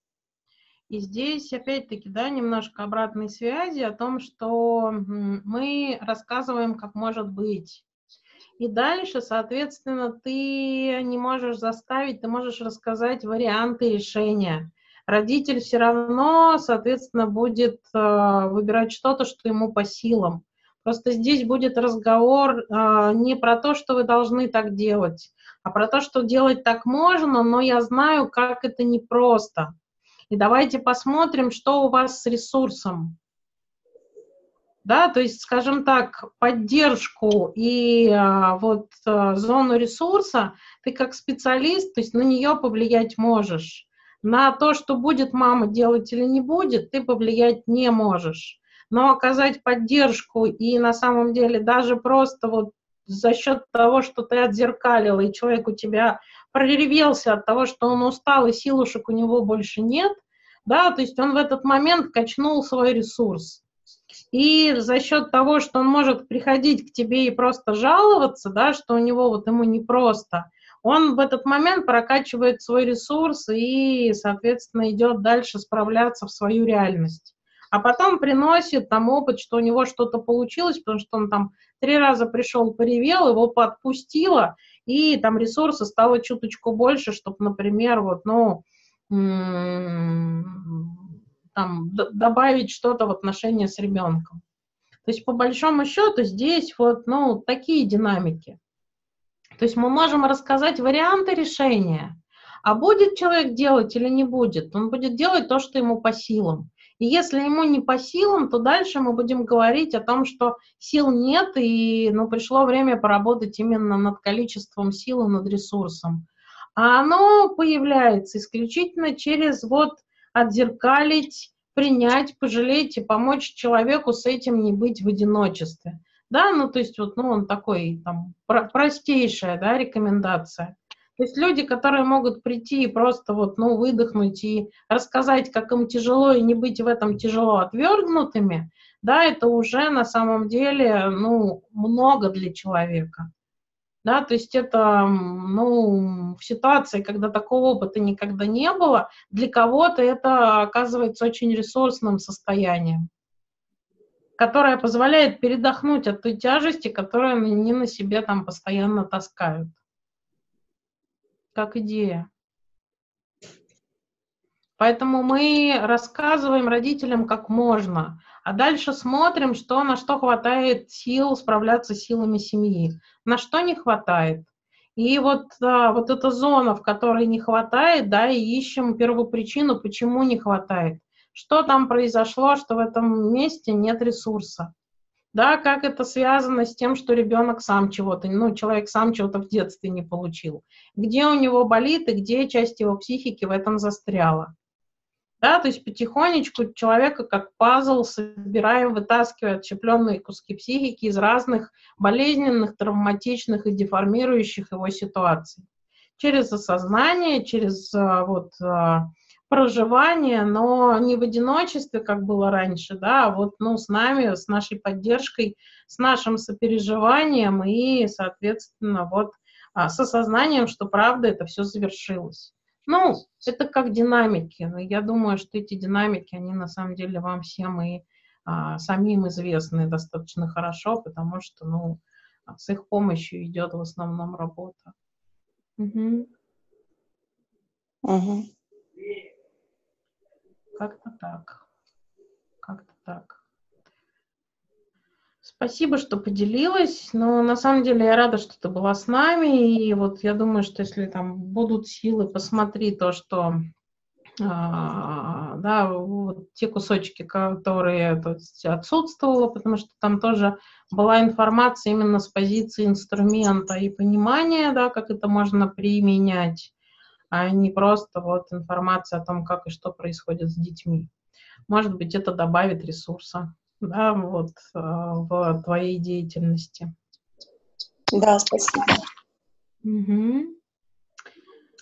И здесь, опять-таки, да, немножко обратной связи о том, что мы рассказываем, как может быть. И дальше, соответственно, ты не можешь заставить, ты можешь рассказать варианты решения. родитель все равно, соответственно, будет э, выбирать что-то, что ему по силам. Просто здесь будет разговор э, не про то, что вы должны так делать, а про то, что делать так можно, но я знаю, как это непросто. И давайте посмотрим, что у вас с ресурсом. Да, то есть, скажем так, поддержку и а, вот а, зону ресурса ты как специалист, то есть на нее повлиять можешь. На то, что будет мама делать или не будет, ты повлиять не можешь. Но оказать поддержку и на самом деле даже просто вот за счет того, что ты отзеркалила, и человек у тебя проревелся от того, что он устал, и силушек у него больше нет, да, то есть он в этот момент качнул свой ресурс. И за счет того, что он может приходить к тебе и просто жаловаться, да, что у него вот ему непросто, он в этот момент прокачивает свой ресурс и, соответственно, идет дальше справляться в свою реальность. А потом приносит там опыт, что у него что-то получилось, потому что он там три раза пришел, поревел, его подпустило, и там ресурса стало чуточку больше, чтобы, например, вот, ну, там, добавить что-то в отношения с ребенком. То есть, по большому счету, здесь вот, ну, такие динамики. То есть мы можем рассказать варианты решения, а будет человек делать или не будет, он будет делать то, что ему по силам. И если ему не по силам, то дальше мы будем говорить о том, что сил нет, и ну, пришло время поработать именно над количеством сил и над ресурсом. А оно появляется исключительно через вот отзеркалить, принять, пожалеть и помочь человеку с этим не быть в одиночестве. Да, ну то есть вот, ну он такой, там, простейшая, да, рекомендация. То есть люди, которые могут прийти и просто вот, ну, выдохнуть и рассказать, как им тяжело, и не быть в этом тяжело отвергнутыми, да, это уже на самом деле, ну, много для человека да, то есть это, ну, в ситуации, когда такого опыта никогда не было, для кого-то это оказывается очень ресурсным состоянием, которое позволяет передохнуть от той тяжести, которую они на себе там постоянно таскают. Как идея. Поэтому мы рассказываем родителям как можно, а дальше смотрим, что, на что хватает сил справляться силами семьи, на что не хватает. И вот, да, вот эта зона, в которой не хватает, да, и ищем первопричину, почему не хватает. Что там произошло, что в этом месте нет ресурса. Да, как это связано с тем, что ребенок сам чего-то, ну, человек сам чего-то в детстве не получил. Где у него болит и где часть его психики в этом застряла. Да, то есть потихонечку человека как пазл собираем, вытаскивая отщепленные куски психики из разных болезненных, травматичных и деформирующих его ситуаций. Через осознание, через а, вот а, проживание, но не в одиночестве, как было раньше, да, а вот ну, с нами, с нашей поддержкой, с нашим сопереживанием и, соответственно, вот с осознанием, что правда это все завершилось. Ну, это как динамики. Но я думаю, что эти динамики, они на самом деле вам всем и а, самим известны достаточно хорошо, потому что, ну, с их помощью идет в основном работа. Угу. Угу. Как-то так. Как-то так. Спасибо, что поделилась. Но на самом деле я рада, что ты была с нами. И вот я думаю, что если там будут силы, посмотри то, что а, да, вот те кусочки, которые то отсутствовало, потому что там тоже была информация именно с позиции инструмента и понимания, да, как это можно применять, а не просто вот информация о том, как и что происходит с детьми. Может быть, это добавит ресурса да, вот, э, в твоей деятельности. Да, спасибо. Угу.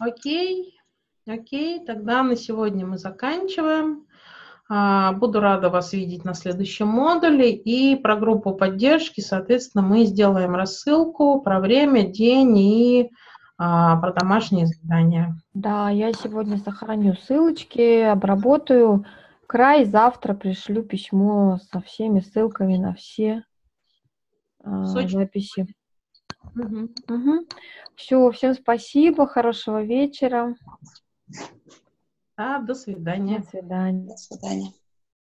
Окей, окей, тогда на сегодня мы заканчиваем. А, буду рада вас видеть на следующем модуле. И про группу поддержки, соответственно, мы сделаем рассылку про время, день и а, про домашние задания. Да, я сегодня сохраню ссылочки, обработаю край завтра пришлю письмо со всеми ссылками на все э, записи. Угу. Угу. Все, всем спасибо, хорошего вечера. А, до свидания. До свидания. До свидания.